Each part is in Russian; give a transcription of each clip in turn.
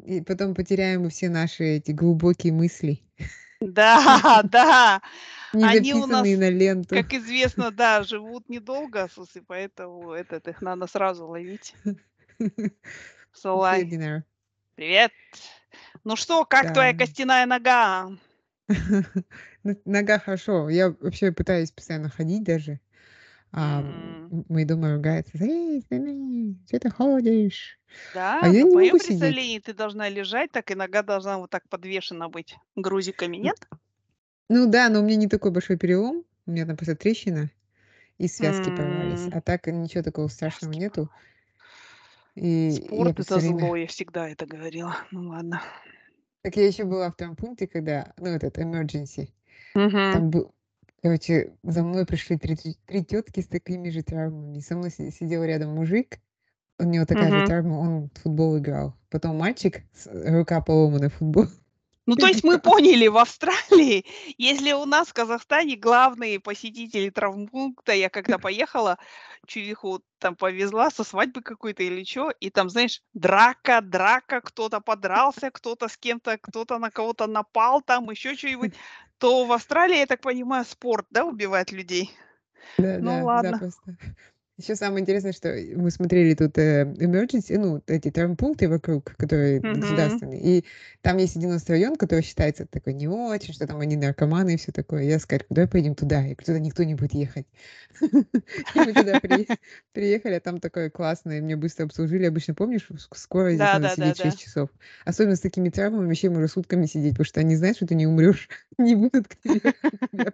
И потом потеряем все наши эти глубокие мысли. Да, да. Не Они у нас, на ленту. как известно, да, живут недолго, слушай, поэтому этот, их надо сразу ловить. Dinner. Привет. Ну что, как твоя Да. костяная нога? Ну, Нога хорошо. Я вообще пытаюсь постоянно ходить даже. А М, м, мои дома ругаются. Эй, Стэнли, что ты ходишь? Да, А я не в моем могу сидеть. представлении ты должна лежать, так и нога должна вот так подвешена быть грузиками, нет? Ну да, но у меня не такой большой перелом. У меня там просто трещина, и связки порвались. М, А так ничего такого страшного Связки. нету. И Спорт это время... зло, я всегда это говорила. Ну ладно. Так я еще была в том пункте, когда, ну, этот emergency. Мгм. Там был, короче, за мной пришли три, три тетки с такими же травмами. Со мной си- сидел рядом мужик, у него такая же Мгм. травма, он в футбол играл. Потом мальчик, рука поломана в футбол. Ну, то есть мы поняли, в Австралии, если у нас в Казахстане главные посетители травмпункта, я когда поехала, чувиху там повезла со свадьбы какой-то или что, и там, знаешь, драка, драка, кто-то подрался, кто-то с кем-то, кто-то на кого-то напал, там еще что-нибудь, то в Австралии, я так понимаю, спорт, да, убивает людей? Да, Ну, да, ладно. запросто. Еще самое интересное, что мы смотрели тут э, emergency, ну, эти травмпункты вокруг, которые Мгм. государственные, и там есть один район, который считается такой не очень, что там они наркоманы и все такое. Я сказала, давай поедем туда. Я говорю, туда никто не будет ехать. И мы туда при- приехали, а там такое классное, меня быстро обслужили. Обычно, помнишь, в ск- скорой здесь надо сидеть да. 6 часов. Особенно с такими травмами, вообще можно сутками сидеть, потому что они знают, что ты не умрешь, не будут к тебе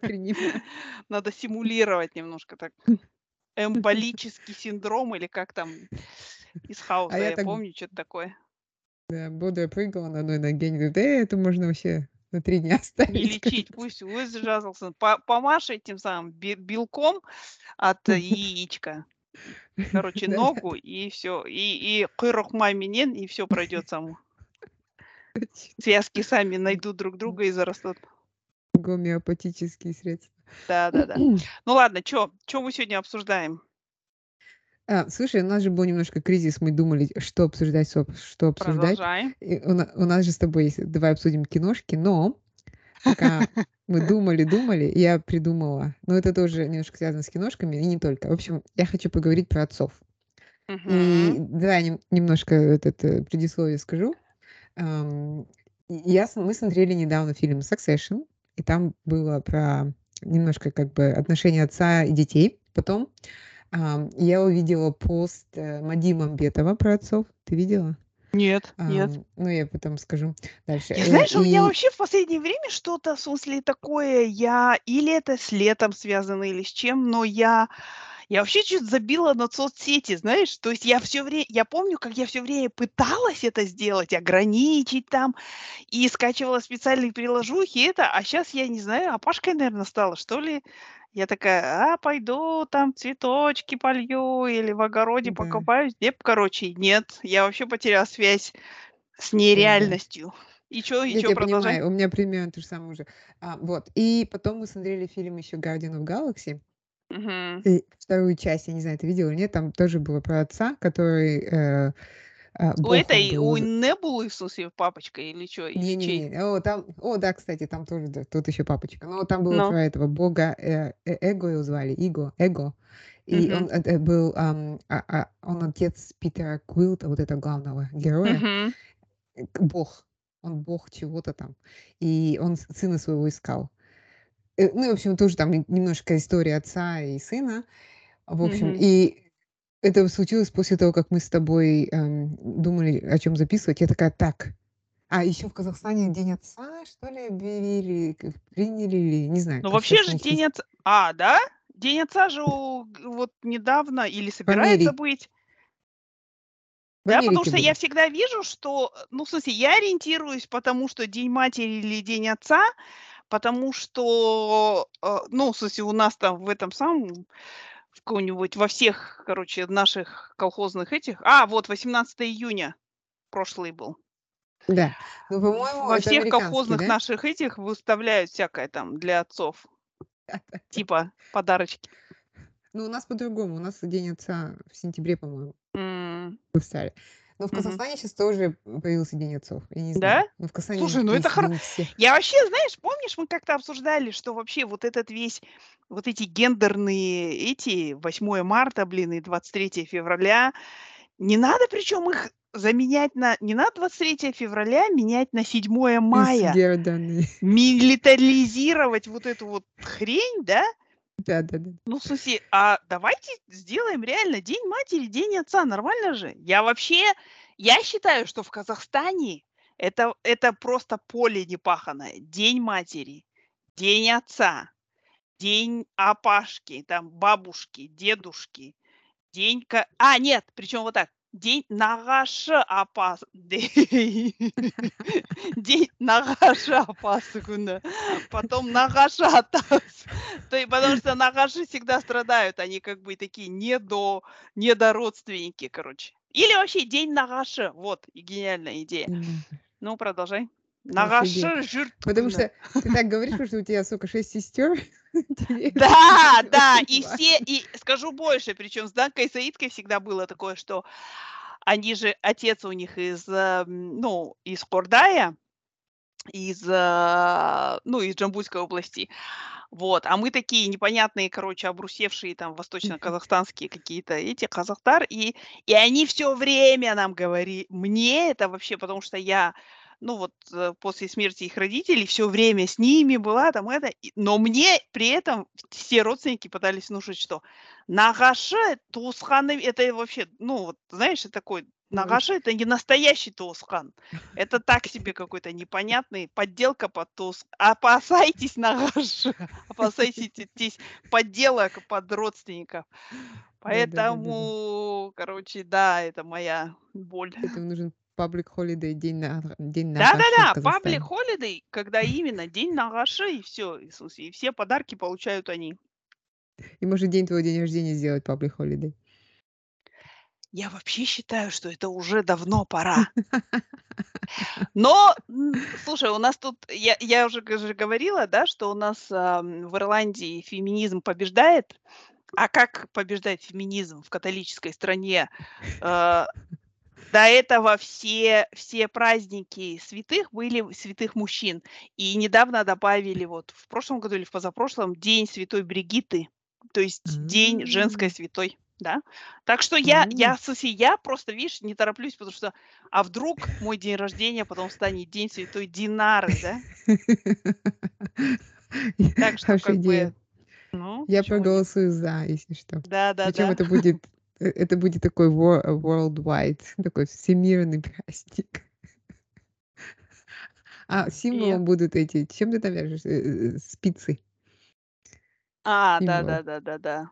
принимать. Надо симулировать немножко так. Эмболический синдром или как там из Хауса, А я я так помню, что-то такое. Да, бодро прыгала на одной ноге. Они говорят, э, это можно вообще на три дня Не оставить. лечить, пусть выжался. Помашь этим самым бе- белком от яичка. Короче, ногу и все. И, и кырок маминен, и все пройдет само. Связки сами найдут друг друга и зарастут. Гомеопатические средства. Да, да, да. Ну ладно, что мы сегодня обсуждаем? А, слушай, у нас же был немножко кризис, мы думали, что обсуждать, что обсуждать. Продолжаем. И у, у нас же с тобой есть, давай обсудим киношки, но пока мы думали, думали, я придумала, но это тоже немножко связано с киношками, и не только. В общем, я хочу поговорить про отцов. И давай нем- немножко этот э, предисловие скажу. Я, мы смотрели недавно фильм Succession, и там было про немножко как бы отношения отца и детей. Потом ам, я увидела пост э, Мади Мамбетова про отцов. Ты видела? Нет, нет. Ам, ну, я потом скажу дальше. Я, Э, знаешь, у меня и- вообще в последнее время что-то, в смысле, такое, я, или это с летом связано, или с чем, но я, я вообще чуть забила на соцсети, знаешь, то есть я все время, я помню, как я все время пыталась это сделать, ограничить там, и скачивала специальные приложухи, это, а сейчас я не знаю, опашкой, наверное, стала, что ли, я такая, а, пойду там цветочки полью или в огороде Да. покопаюсь, нет, короче, нет, я вообще потеряла связь с нереальностью. И что, и что, тебя продолжай. понимаю, у меня примерно то же самое уже. А, вот. И потом мы смотрели фильм еще Guardian of Galaxy. Мгм. И вторую часть, я не знаю, ты видела или нет, там тоже было про отца, который э, а, У этой, был. у Небулы, смысле, папочка или что? Не-не-не, о, там, о, да, кстати, там тоже, да, тут еще папочка. Но там было Ну. про этого бога, э, э, Эго его звали, Иго, Эго. И Мгм. он э, был, ам, а- а, он отец Питера Квилта, вот этого главного героя, э, к- бог, он бог чего-то там. И он сына своего искал. Э, Ну, в общем, тоже там немножко история отца и сына. В общем, Мгм. и это случилось после того, как мы с тобой эм, думали, о чем записывать. Я такая, так. А еще в Казахстане День отца, что ли, объявили, приняли или не знаю. Ну, вообще же День отца... А, да? День отца же вот недавно или собирается быть. Да, потому что я был. всегда вижу, что, э, ну, в смысле, я ориентируюсь, потому что День матери или День отца, потому что, э, ну, в смысле, у нас там в этом самом, в каком-нибудь, во всех, короче, наших колхозных этих, а, вот, 18 июня прошлый был. Да. Ну, по-моему, Во всех колхозных да? наших этих выставляют всякое там для отцов, типа подарочки. Ну, у нас по-другому. У нас День отца в сентябре, по-моему, М, выставили. Но в Мгм. Казахстане сейчас тоже появился День отцов. Я не Да? знаю. Ну, в Казахстане Слушай, ну это есть хоро День всех. Я вообще, знаешь, помнишь, мы как-то обсуждали, что вообще вот этот весь, вот эти гендерные эти 8 марта, блин, и 23 февраля, не надо причем их заменять на не надо 23 февраля менять на 7 Из мая. Милитаризировать вот эту вот хрень, да? Да-да-да. Ну, в смысле, а давайте сделаем реально День матери, День отца. Нормально же? Я вообще, я считаю, что в Казахстане это, это просто поле непаханное. День матери, День отца, День апашки, там бабушки, дедушки, День... А, нет, причем вот так. День нағашы апасы. День нағашы апасы күні. Потом нағашы атасы. То есть, потому что нағаши всегда страдают. Они как бы такие недо, недородственники, короче. Или вообще день нағашы. Вот, гениальная идея. Ну, продолжай. Нағашы жұрт Потому что ты так говоришь, потому что у тебя, сука, шесть сестер. Да, да, и все, и скажу больше, причем с Данкой Саидкой всегда было такое, что они же, отец у них из, эм, ну, из Кордая, из, э, ну, из Джамбульской области. Вот, а мы такие непонятные, короче, обрусевшие там восточно-казахстанские какие-то эти, казахтар, и, и они все время нам говорили, мне это вообще, потому что я, ну вот, э, после смерти их родителей все время с ними была, там это, но мне при этом все родственники пытались внушить, что Нагаши, Тусханы, это вообще, ну вот, знаешь, это такой, Нагаши это не настоящий Тусхан, это так себе какой-то непонятный подделка под Тус. Опасайтесь Нагаши, опасайтесь подделок под родственников. Поэтому, короче, да, это моя боль. Поэтому нужен public holiday, день, на, день в Да-да-да, паблик холидей, когда именно день Нагаши и все, и, все подарки получают они. И может день твоего день рождения сделать public holiday. Я вообще считаю, что это уже давно пора. Но, слушай, у нас тут, я, я уже г- же говорила, да, что у нас ам, в Ирландии феминизм побеждает. А как побеждает феминизм в католической стране? Э, До этого все, все праздники святых были святых мужчин. И недавно добавили вот в прошлом году или в позапрошлом День Святой Бригитты, то есть День женской святой, да. Так что я, я, м. в смысле, я просто, видишь, не тороплюсь, потому что, а вдруг мой день рождения потом станет День Святой Динары, да? Так что как бы, ну, Я нет? проголосую за, если что. Да, да, Причем да. это будет, это будет такой wor- worldwide, такой всемирный праздник. А символом будут эти, чем ты там вяжешь? Э, э, Спицы. а, да, да, да, да, да.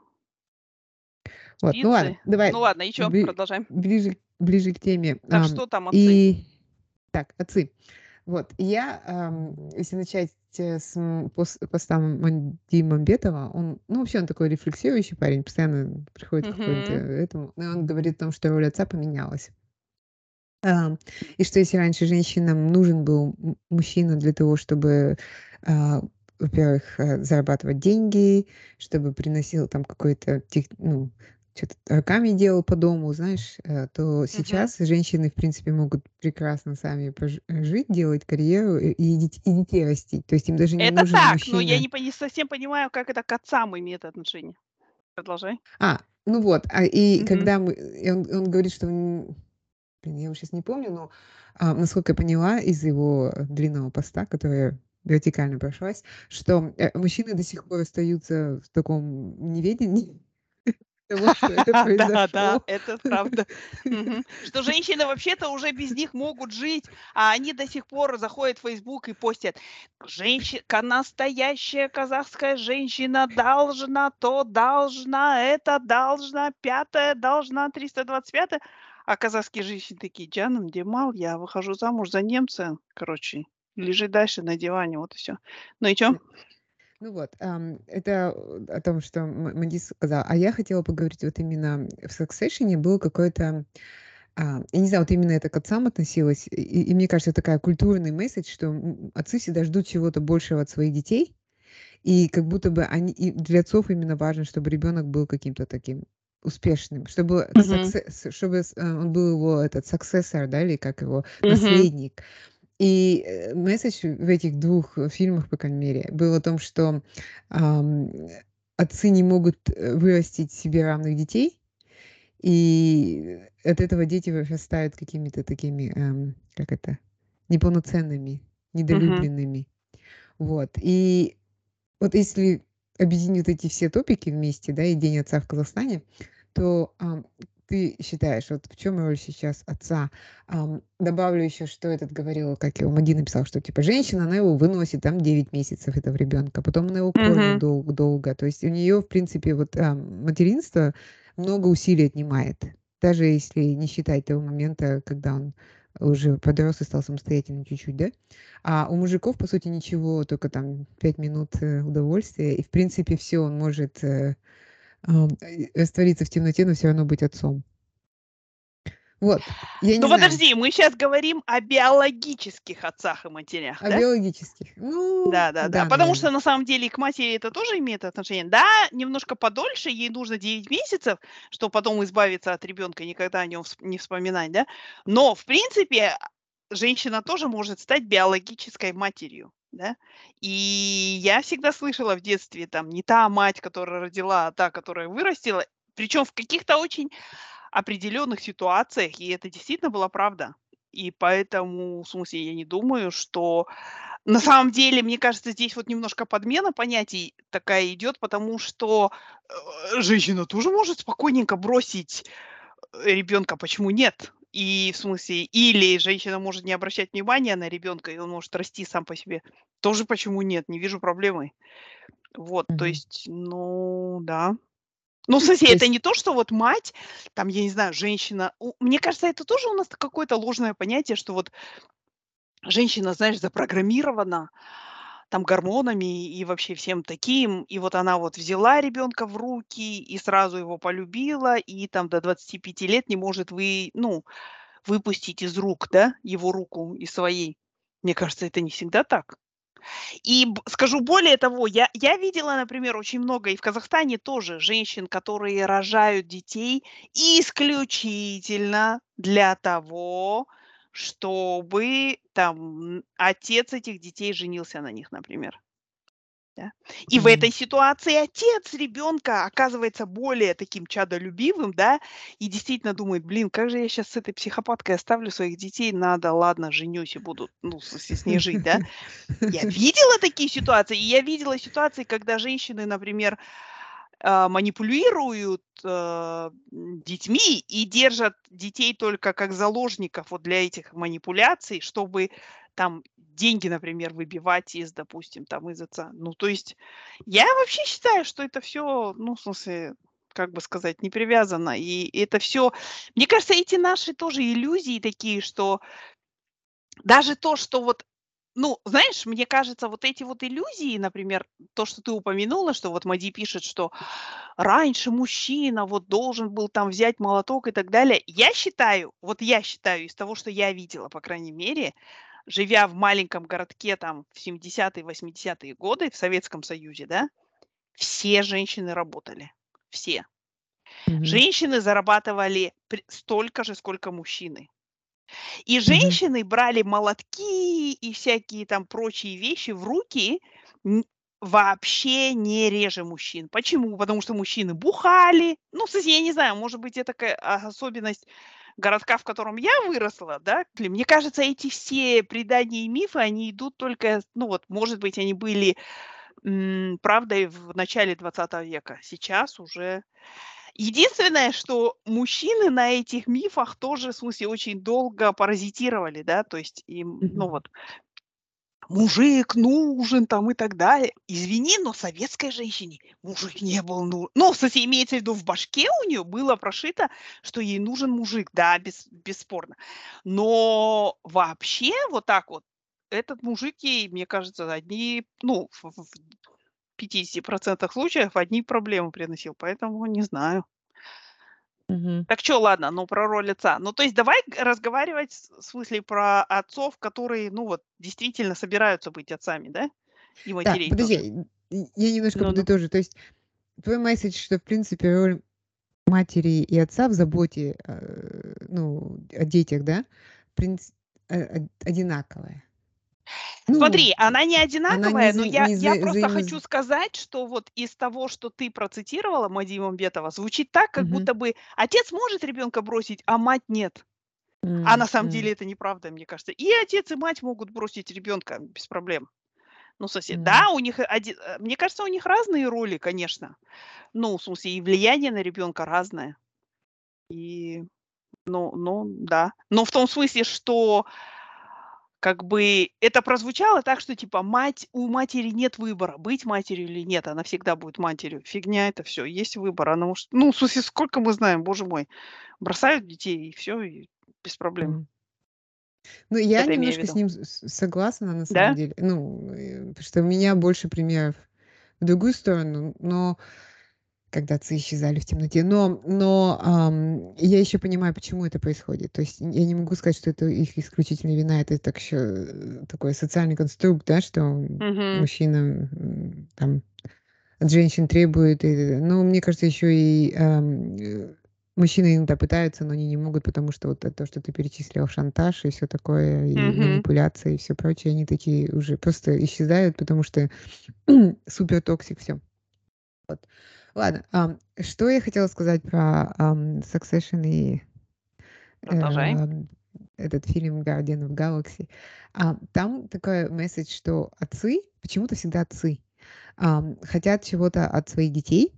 Вот, ну ладно, давай Ну ладно, чё, бли- продолжаем. ближе, ближе к теме. Так Ам, что там отцы? И так, отцы. Вот, я, ам, если начать э, с м, пос- поста Манди Мамбетова, он, ну, вообще он такой рефлексирующий парень, постоянно приходит к какому-то этому, и он говорит о том, что роль отца поменялась. И что если раньше женщинам нужен был мужчина для того, чтобы, а, во-первых, э, зарабатывать деньги, чтобы приносил там какой-то, ну, что-то руками делал по дому, знаешь, э, то сейчас женщины, в принципе, могут прекрасно сами пож- жить, делать карьеру и, и дет- и детей растить. То есть им даже не Это нужен так, но я мужчина. не, не совсем понимаю, как это к отцам имеет отношение. Продолжай. А, ну вот, а, и Мгм. когда мы, он, он говорит, что, блин, я его сейчас не помню, но а, насколько я поняла из его длинного поста, который вертикально прошлась, что э, мужчины до сих пор остаются в таком неведении того, что это Да, да, это правда. Что женщины вообще-то уже без них могут жить, а они до сих пор заходят в Facebook и постят. Женщина, настоящая казахская женщина должна, то должна, это должна, пятое должна, 325 А казахские женщины такие, Джаном, Демал, я выхожу замуж за немца. Короче, лежи дальше на диване, вот и все. Ну и что? Ну вот, это о том, что М- Манди сказала. А я хотела поговорить вот именно в Succession был какой-то, а, я не знаю, вот именно это к отцам относилось, и, и мне кажется, такая культурный месседж, что м, отцы всегда ждут чего-то большего от своих детей, и как будто бы они, и для отцов именно важно, чтобы ребенок был каким-то таким успешным, чтобы Мгм. success- чтобы э, он был его этот successor, да, или как его, Мгм. наследник. И э, месседж в этих двух э, фильмах, по крайней мере, был о том, что ам, отцы не могут э, вырастить себе равных детей, и от этого дети вырастают какими-то такими, эм, как это, неполноценными, недолюбленными. Вот. И вот если объединить эти все топики вместе, да, и День отца в Казахстане, то ам, ты считаешь, вот в чем роль сейчас отца? Добавлю еще, что этот говорил, как его Мади написал, что типа женщина, она его выносит там 9 месяцев этого ребенка, потом она его кормит Мгм. долго, долго. То есть у нее, в принципе, вот ам, материнство много усилий отнимает, даже если не считать того момента, когда он уже подрос и стал самостоятельным чуть-чуть, да? А у мужиков, по сути, ничего, только там 5 минут э, удовольствия, и, в принципе, все, он может э, раствориться в темноте, но все равно быть отцом. Вот, я не Ну знаю, подожди, мы сейчас говорим о биологических отцах и матерях, о да? биологических. Ну, Да, да, да. да, Потому что наверное. на самом деле к матери это тоже имеет отношение. Да, немножко подольше, ей нужно 9 месяцев, чтобы потом избавиться от ребенка, никогда о нем не вспоминать, да. Но, в принципе, женщина тоже может стать биологической матерью, да. И я всегда слышала в детстве, там, не та мать, которая родила, а та, которая вырастила. Причем в каких-то очень определенных ситуациях, и это действительно была правда. И поэтому, в смысле, я не думаю, что на самом деле, мне кажется, здесь вот немножко подмена понятий такая идет, потому что э, женщина тоже может спокойненько бросить ребенка, почему нет? И в смысле, или женщина может не обращать внимания на ребенка, и он может расти сам по себе. Тоже почему нет? Не вижу проблемы. Вот, то Мгм. есть, ну да. Ну, в смысле, То это есть, не то, что вот мать, там, я не знаю, женщина. Мне кажется, это тоже у нас какое-то ложное понятие, что вот женщина, знаешь, запрограммирована там гормонами и вообще всем таким. И вот она вот взяла ребенка в руки и сразу его полюбила, и там до 25 лет не может вы, ну, выпустить из рук, да, его руку из своей. Мне кажется, это не всегда так. И скажу более того, я я видела, например, очень много, и в Казахстане тоже, женщин, которые рожают детей исключительно для того, чтобы там, отец этих детей женился на них, например. Да. И в Мгм. этой ситуации отец ребенка оказывается более таким чадолюбивым, да, и действительно думает: "Блин, как же я сейчас с этой психопаткой оставлю своих детей? Надо, ладно, женюсь и буду, ну, в с ней жить", да. Я видела такие ситуации, и я видела ситуации, когда женщины, например, манипулируют, а, м, детьми и держат детей только как заложников вот для этих манипуляций, чтобы там деньги, например, выбивать из, допустим, там из отца. Ну, то есть я вообще считаю, что это все, ну, в смысле, как бы сказать, не привязано. И это все, мне кажется, эти наши тоже иллюзии такие, что даже то, что вот, ну, знаешь, мне кажется, вот эти вот иллюзии, например, то, что ты упомянула, что вот Мади пишет, что раньше мужчина вот должен был там взять молоток и так далее. Я считаю, вот я считаю из того, что я видела, по крайней мере, живя в маленьком городке там в 70-е, 80-е годы в Советском Союзе, да, все женщины работали. Все. Мгм. Женщины зарабатывали столько же, сколько мужчины. И женщины брали молотки и всякие там прочие вещи в руки вообще не реже мужчин. Почему? Потому что мужчины бухали. Ну, в смысле, я не знаю, может быть, это такая а, особенность городка, в котором я выросла, да. Мне кажется, эти все предания и мифы, они идут только, ну вот, может быть, они были м, правдой в начале 20 века. Сейчас уже Единственное, что мужчины на этих мифах тоже, в смысле, очень долго паразитировали, да, то есть им, ну вот, мужик нужен там и так далее. Извини, но советской женщине мужик не был нужен. Ну, смысле, имеется в виду, в башке у нее было прошито, что ей нужен мужик, да, без, бесспорно. Но вообще вот так вот, этот мужик ей, мне кажется, одни, ну, в, в 50% случаев одни проблемы приносил, поэтому не знаю. Мгм. Так что, ладно, ну, про роль отца. Ну, то есть давай разговаривать, в смысле, про отцов, которые, ну, вот действительно собираются быть отцами, да? И матерей подожди, тоже. й- й- я немножко Ну-ну. подытожу. То есть твой месседж, что в принципе роль матери и отца в заботе, э, ну, о детях, да, принц э, одинаковая. Ну, Смотри, она не одинаковая, она не, но я, не за, я просто взаимоз... хочу сказать, что вот из того, что ты процитировала Мадима Бетова, звучит так, как угу. будто бы отец может ребенка бросить, а мать нет. А на самом деле это неправда, мне кажется. И отец, и мать могут бросить ребенка без проблем. Ну, сосед, mm. да, у них один, э, мне кажется, у них разные роли, конечно. Ну, в смысле, и влияние на ребенка разное. И, ну, ну, да. Но в том смысле, что как бы это прозвучало так, что типа мать, у матери нет выбора, быть матерью или нет, она всегда будет матерью. Фигня это все, есть выбор. Она может, ну, в смысле, сколько мы знаем, боже мой, бросают детей и все, и без проблем. Ну, я Это немножко с ним согласна, на самом Да? деле. Ну, э, потому что у меня больше примеров в другую сторону, но когда отцы исчезали в темноте. Но, но ам, я еще понимаю, почему это происходит. То есть я не могу сказать, что это их исключительная вина. Это так еще э, такой социальный конструкт, да, что Мгм. мужчина там от женщин требует. И, ну, мне кажется, еще и ам, э, Мужчины иногда пытаются, но они не могут, потому что вот то, что ты перечислил, шантаж и все такое, и Мгм. манипуляции, и все прочее, они такие уже просто исчезают, потому что super toxic все. Вот. Ладно, um, что я хотела сказать про um, Succession и Продолжай. эм, этот фильм Guardian of Galaxy. А, там такой месседж, что отцы, почему-то всегда отцы, um, хотят чего-то от своих детей,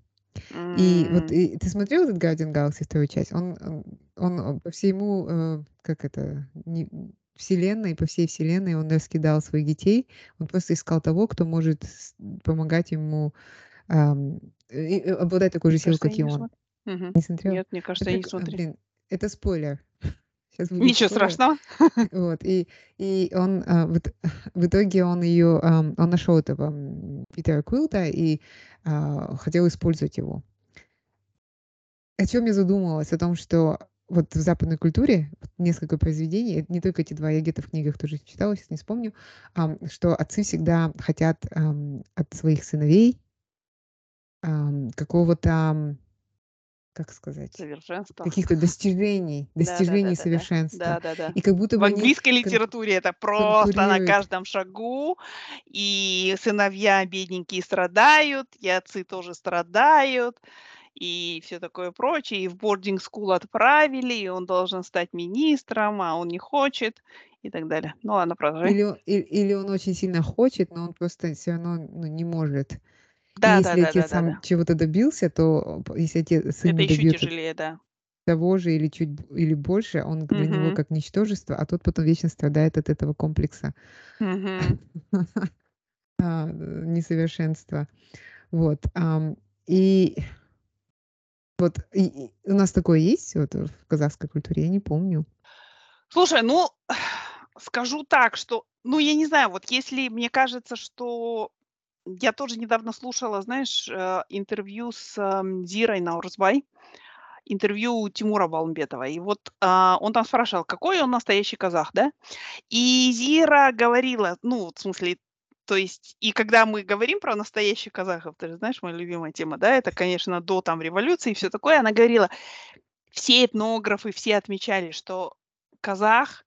и вот и ты смотрел этот Guardian Galaxy вторую часть? Он, он, он по всему, э, как это, не, вселенной, по всей вселенной он раскидал своих детей. Он просто искал того, кто может помогать ему и, обладать такой же силой, как и он. Угу. Не смотрел? Нет, мне кажется, это, я не смотрел. Блин, это спойлер. Сейчас будет Ничего спойлер. страшного. Вот, и, и он, а, в, в итоге он ее, а, он нашел этого Питера Квилта и а, хотел использовать его. О чем я задумалась? О том, что вот в западной культуре несколько произведений, не только эти два, я где-то в книгах тоже читала, сейчас не вспомню, что отцы всегда хотят от своих сыновей какого-то как сказать, Совершенство. каких-то достижений, достижений совершенства. И как будто В английской литературе это просто на каждом шагу, и сыновья бедненькие страдают, и отцы тоже страдают, и все такое прочее. И в boarding school отправили, и он должен стать министром, а он не хочет, и так далее. Ну ладно, продолжай. Или, он- и- или он очень сильно хочет, но он просто все равно ну, не может. И Да, если да, да, отец да, да, сам да. чего-то добился, то если отец, сын Это еще добьется тяжелее, да. того же или чуть или больше, он для него как ничтожество, а тот потом вечно страдает от этого комплекса э, несовершенства. Вот. И вот и- и у нас такое есть вот в казахской культуре, я не помню. Слушай, ну, скажу так, что, ну, я не знаю, вот если мне кажется, что я тоже недавно слушала, знаешь, э, интервью с ам, Зирой Наурзбай, интервью Тимура Балмбетова. И вот а, он там спрашивал, какой он настоящий казах, да? И Зира говорила, ну, в смысле, то есть, и когда мы говорим про настоящих казахов, ты же знаешь, моя любимая тема, да, это, конечно, до там революции и все такое, она говорила, все этнографы, все отмечали, что казах,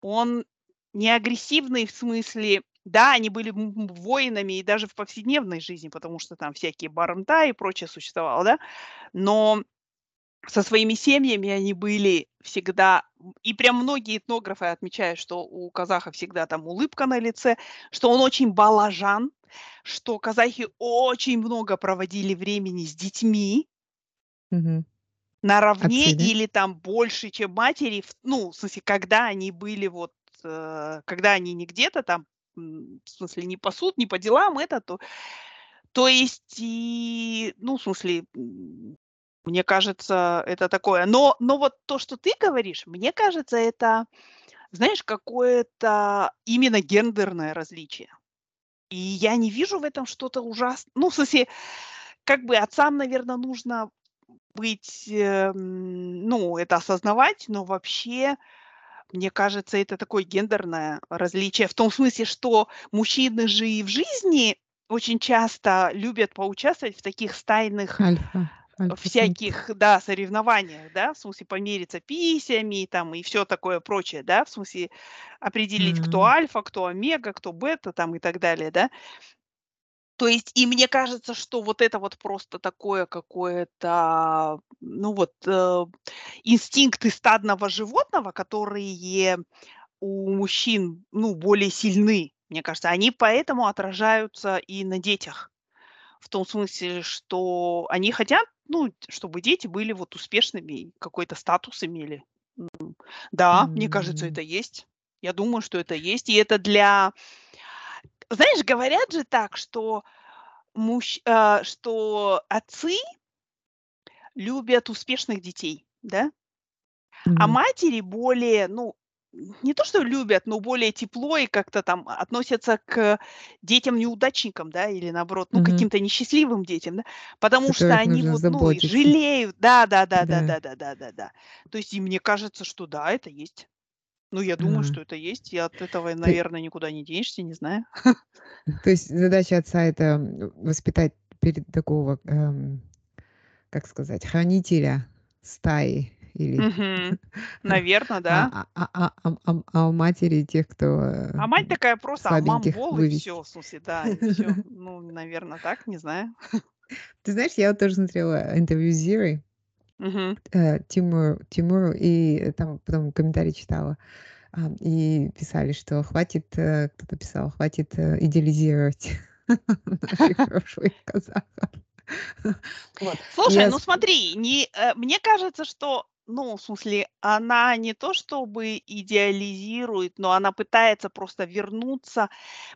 он не агрессивный в смысле, да, они были воинами и даже в повседневной жизни, потому что там всякие барымта и прочее существовало, да, но со своими семьями они были всегда, и прям многие этнографы отмечают, что у казаха всегда там улыбка на лице, что он очень балажан, что казахи очень много проводили времени с детьми, Мгм. наравне Отцы, да? или там больше, чем матери, ну, в смысле, когда они были вот, э, когда они не где-то там, в смысле, не по суд, не по делам, это то то есть и, ну, в смысле, мне кажется, это такое. Но но вот то, что ты говоришь, мне кажется, это, знаешь, какое-то именно гендерное различие. И я не вижу в этом что-то ужас ну, в смысле, как бы отцам, наверно, нужно быть, эм, ну, это осознавать, но вообще, мне кажется, это такое гендерное различие. В том смысле, что мужчины же и в жизни очень часто любят поучаствовать в таких стайных, Альфа. Всяких, да, соревнованиях, да, в смысле помериться писями там и все такое прочее, да, в смысле определить, кто М. альфа, кто омега, кто бета там и так далее, да. То есть, и мне кажется, что вот это вот просто такое какое-то, ну вот, э, инстинкты стадного животного, которые у мужчин, ну, более сильны, мне кажется, они поэтому отражаются и на детях. В том смысле, что они хотят, ну, чтобы дети были вот успешными, какой-то статус имели. Да, мне кажется, это есть. Я думаю, что это есть. И это для... Знаешь, говорят же так, что, мужч... а, что отцы любят успешных детей, да? А Мгм. матери более, ну, не то что любят, но более тепло и как-то там относятся к детям-неудачникам, да, или наоборот, ну, Мгм. каким-то несчастливым детям, да, потому что Которых они нужно вот, ну, и жалеют. Да, да, да, да, Да. да, да, да, да, да. То есть, и мне кажется, что да, это есть. Ну, я думаю, А. что это есть, и от этого, То наверное, никуда не денешься, не знаю. то есть задача отца- это, воспитать перед такого, эм, как сказать, хранителя стаи или. Наверно, а да. а а а ам а у матери тех, кто, э, А мать такая просто: "А мам Бог", и всё, в смысле, да, и. Ну, наверно, так, не знаю. Ты знаешь, я вот тоже смотрела интервью с Зирой, Мгм. э, Тимур Тимуру, и там потом комментарии читала. Ам, и писали, что хватит, э, кто-то писал, хватит, э, идеализировать наших прошлых казахов. Вот. И Слушай, я ну смотри, не э, мне кажется, что, ну, в смысле, она не то чтобы идеализирует, но она пытается просто вернуться.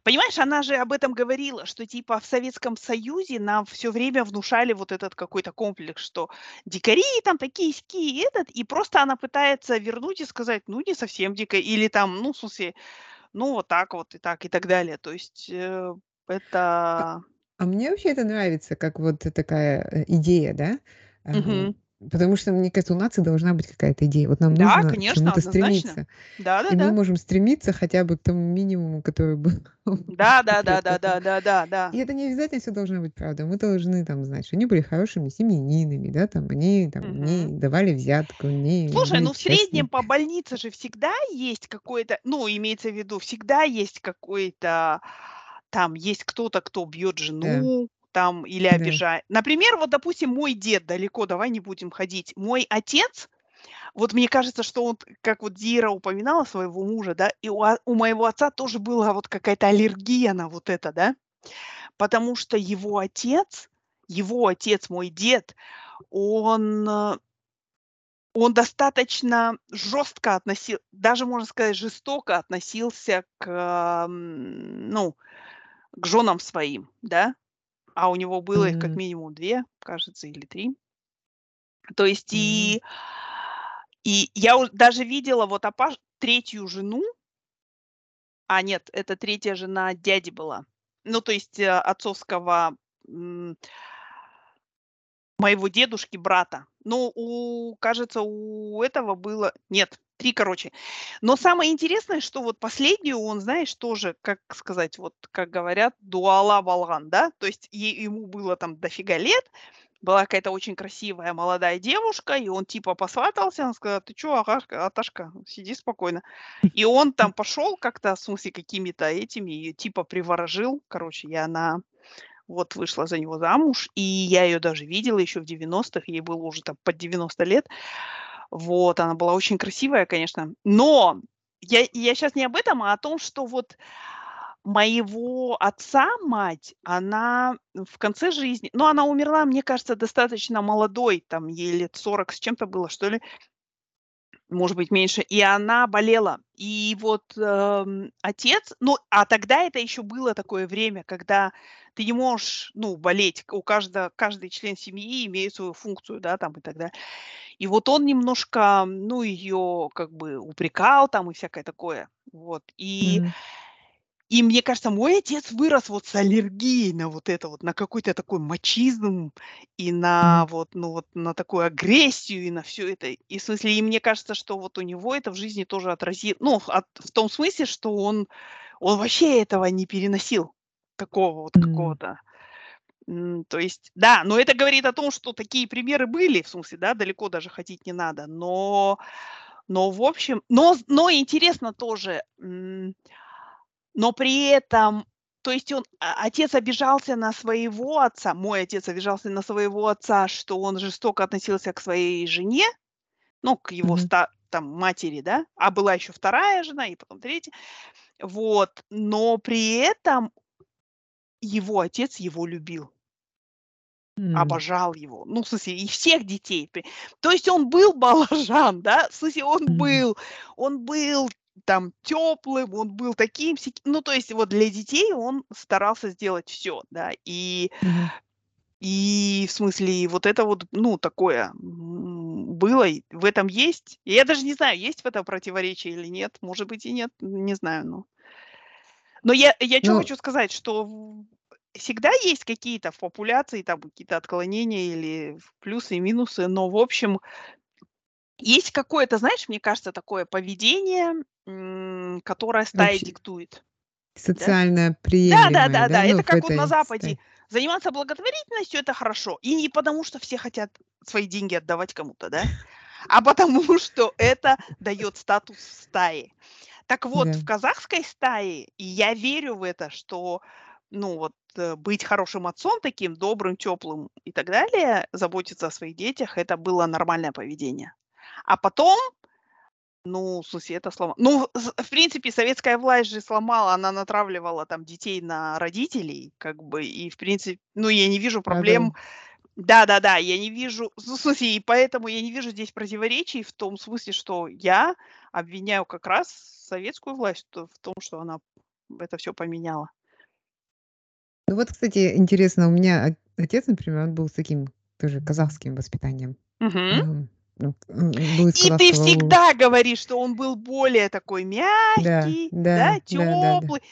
Понимаешь, она же об этом говорила, что типа в Советском Союзе нам все время внушали вот этот какой-то комплекс, что дикари там такие-сякие, этот, и просто она пытается вернуть и сказать: "Ну, не совсем дикари". Или там, ну, в смысле, ну, вот так вот и так, и так далее. То есть, э, а это а мне вообще это нравится, как вот такая, э, идея, да. Мгм. Потому что, мне кажется, у нации должна быть какая-то идея. Вот нам Да, нужно к конечно, чему-то однозначно. стремиться. И мы Да-да-да. можем стремиться хотя бы к тому минимуму, который был у наших предков. Да-да-да-да-да-да-да. И это не обязательно всё должно быть правда. Мы должны там знать, что они были хорошими семьянинами, да, там, они там Мгм. не давали взятку, они Слушай, ну в среднем по больнице же всегда есть какой-то, ну, имеется в виду, всегда есть какой-то, там есть кто-то, кто бьет Да, жену, там, или да. обижает. Например, вот, допустим, мой дед, далеко давай не будем ходить. Мой отец, вот мне кажется, что он, как вот Зира упоминала своего мужа, да, и у а у моего отца тоже была вот какая-то аллергия на вот это, да. Потому что его отец его отец, мой дед, он, э Он достаточно жестко относи даже, можно сказать, жестоко относился к, ну, к женам своим, да. А у него было их как минимум 2, кажется, или 3. То есть и и я даже видела вот опаш третью жену. А нет, это третья жена дяди была. Ну, то есть, э, отцовского, Моего дедушки брата. Ну, у кажется, у этого было нет, 3, короче. Но самое интересное, что вот последнюю он, знаешь, тоже, как сказать, вот как говорят, дуала болган, да. То есть е ему было там дофига лет, была какая-то очень красивая молодая девушка, и он типа посватался. Она сказала: "Ты чё, Агашка Аташка, сиди спокойно". И он там пошел как-то, в смысле, какими-то этими, и типа приворожил, короче, и она вот вышла за него замуж, и я ее даже видела еще в девяностых, ей было уже там под 90 лет. Вот, она была очень красивая, конечно. Но я я сейчас не об этом, а о том, что вот моего отца мать, она в конце жизни ну, она умерла, мне кажется, достаточно молодой, там ей лет 40 с чем-то было, что ли. Может быть, меньше. И она болела. И вот, эм, отец ну, а тогда это еще было такое время, когда ты не можешь, ну, болеть. У каждого каждый член семьи имеет свою функцию, да, там и так далее. И вот он немножко, ну, ее как бы упрекал там и всякое такое. Вот. И м, и мне кажется, мой отец вырос вот с аллергией на вот это вот, на какой-то такой мачизм и на вот, ну вот, на такую агрессию и на все это. И в смысле, и мне кажется, что вот у него это в жизни тоже отрази ну, от в том смысле, что он он вообще этого не переносил, такого вот какого-то. То есть, да, но это говорит о том, что такие примеры были, в смысле, да, далеко даже ходить не надо. Но но, в общем, но но интересно тоже, но при этом, то есть он а отец обижался на своего отца, мой отец обижался на своего отца, что он жестоко относился к своей жене, ну, к его Мгм. ста там матери, да, а была еще вторая жена и потом третья. Вот, но при этом его отец его любил. М. Обожал его. Ну, в смысле, и всех детей. То есть он был балажан, да, в смысле, он Мгм. был он был там тёплым, он был таким-сяким. Ну, то есть вот для детей он старался сделать всё, да. И и в смысле, вот это вот, ну, такое, было, в этом есть. Я даже не знаю, есть в этом противоречие или нет. Может быть, и нет, не знаю, но Но я я чё Ну хочу сказать, что всегда есть какие-то в популяции там какие-то отклонения или плюсы и минусы, но, в общем есть какое-то, знаешь, мне кажется, такое поведение, м, которое стая Вообще диктует, да? социально Да да приемлемое, да да, да, ну, это в как вот на этой Западе: стае. заниматься благотворительностью- это хорошо. И не потому, что все хотят свои деньги отдавать кому-то, да, а потому что это даёт статус в стае. Так вот, Да. в казахской стае, и я верю в это, что, ну, вот, э, быть хорошим отцом, таким добрым, тёплым и так далее, заботиться о своих детях- это было нормальное поведение. А потом, ну, смысле, это слома ну, в принципе, советская власть же сломала, она натравливала там детей на родителей, как бы, и, в принципе, ну, я не вижу проблем Да-да-да, я не вижу, ну, в смысле, и поэтому я не вижу здесь противоречий в том смысле, что я обвиняю как раз советскую власть в том, что она это всё поменяла. Ну вот, кстати, интересно, у меня отец, например, он был с таким тоже казахским воспитанием. Мгм. Ну, из И ты всегда говоришь, что он был более такой Да, мягкий, да, да, да-да-да. тёплый.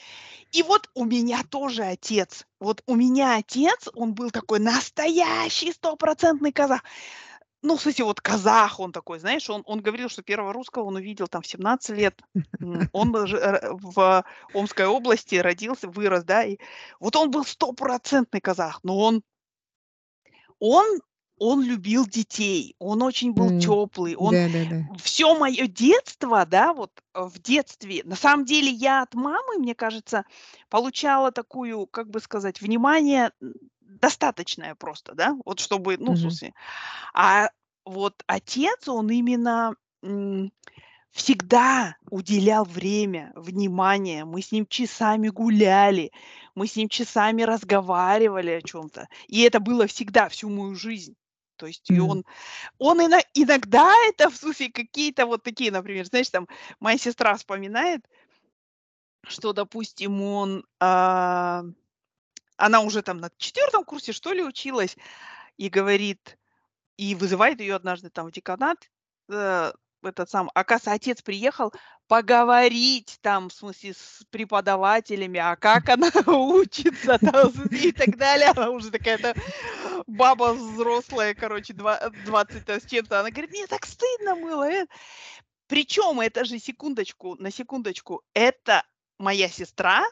И вот у меня тоже отец. Вот у меня отец, он был такой настоящий стопроцентный казах. Ну, в смысле, вот казах он такой, знаешь, он он говорил, что первого русского он увидел там в 17 лет. Он э, в Омской области родился, вырос, да, и вот он был стопроцентный казах, но он он он любил детей, он очень был М, тёплый, он да-да-да. всё моё детство, да, вот, э, в детстве на самом деле я от мамы, мне кажется, получала такую, как бы сказать, внимание, достаточное просто, да, вот чтобы, ну, в Мгм. смысле. А вот отец, он именно, м, всегда уделял время, внимание. Мы с ним часами гуляли, мы с ним часами разговаривали о чём-то. И это было всегда, всю мою жизнь. То есть и М. он он ино иногда это, в смысле, какие-то вот такие, например, знаешь, там моя сестра вспоминает что, допустим, он, а, она уже там на 4 курсе, что ли, училась, и говорит, и вызывает её однажды там в деканат, э, этот сам Оказывается, отец приехал поговорить там, в смысле, с преподавателями, а как она учится там, и так далее. Она уже такая-то баба взрослая, короче, два 20 там с чем-то. Она говорит: "Мне так стыдно было, э". Причём это же, секундочку, на секундочку, это моя сестра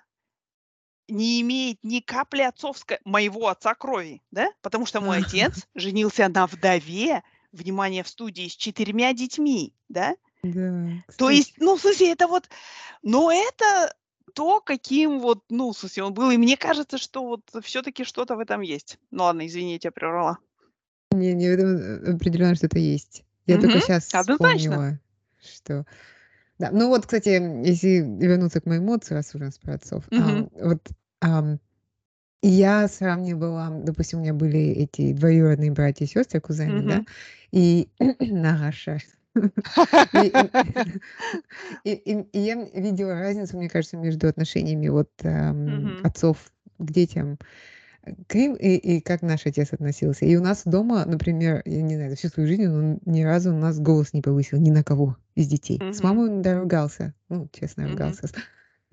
не имеет ни капли отцовской моего отца крови, да, потому что мой отец женился на вдове, внимание, в студии, с 4 детьми, да. Да, То есть, ну, в смысле, это вот, но это то, каким вот, ну, в смысле, он был. И мне кажется, что вот всё-таки что-то в этом есть. Ну ладно, извини, я тя прервала. Не не, в этом, э, определённо что-то есть. Я только Мгм. щас Однозначно. вспомнила, что да. Ну вот, кстати, если вернуться к моему отцу, раз уж у нас про отцов, ам, вот, ам, я сравнивала, допустим, у меня были эти двоюродные братья и сёстры, кузены, да, Мгм. и нагаша. И я видела разницу, мне кажется, между отношениями вот, Мгм. отцов к детям, э, к ним и и как наш отец относился. И у нас дома, например, я не знаю, всю свою жизнь он ни разу у нас голос не повысил ни на кого из детей. С Мгм. мамой он, да, ругался, ну, честно, ругался.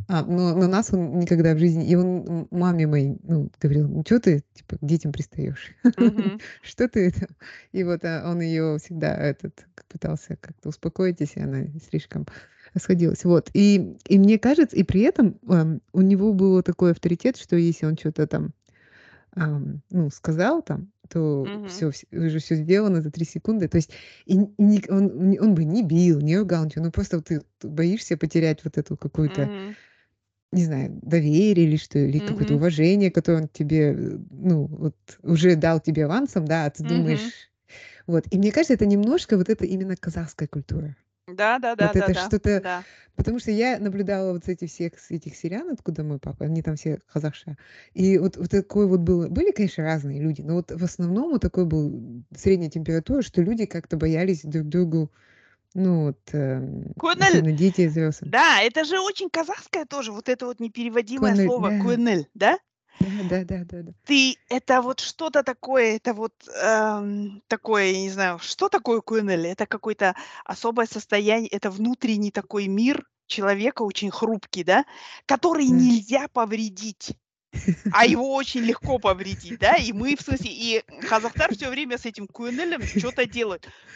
А, но на нас он никогда в жизни и он маме моей, ну, говорил: "Ну, чё ты, типа, к детям пристаёшь? Мгм. Что ты это?" И вот, а, он её всегда, этот, пытался как-то успокоить, если она слишком расходилась. Вот. И и мне кажется, и при этом, ам, у него был такой авторитет, что если он чё-то там ам, ну, сказал там, то Мгм. все, уже все сделано за 3 секунды. То есть и и ник он не он бы не бил, не ругал ничего, ну просто ты ты боишься потерять вот эту какую-то, Мгм. Не знаю, доверие или что, или какое-то Мгм. уважение, которое он тебе, э, ну, вот уже дал тебе авансом, да, а ты Мгм. думаешь вот. И мне кажется, это немножко вот это именно казахская культура. Да да да Вот да это да. что-то Да. потому что я наблюдала вот эти всех этих сирян, откуда мой папа, они там все казахша. И вот вот такой вот был были, конечно, разные люди, но вот в основном вот такой был средняя температура, что люди как-то боялись друг другу, ну вот, эм, Кунель. дети и взрослые. Да, это же очень казахское тоже, вот это вот непереводимое Кунель, слово да. кунель, да? Да да да да да. Ты это вот что-то такое, это вот, эм, такое, я не знаю, что такое кунель? Это какое-то особое состояние, это внутренний такой мир человека, очень хрупкий, да, который Да. нельзя повредить. А его очень легко повредить, да? И мы, в смысле, и казахтар все время с этим кунелем что-то Он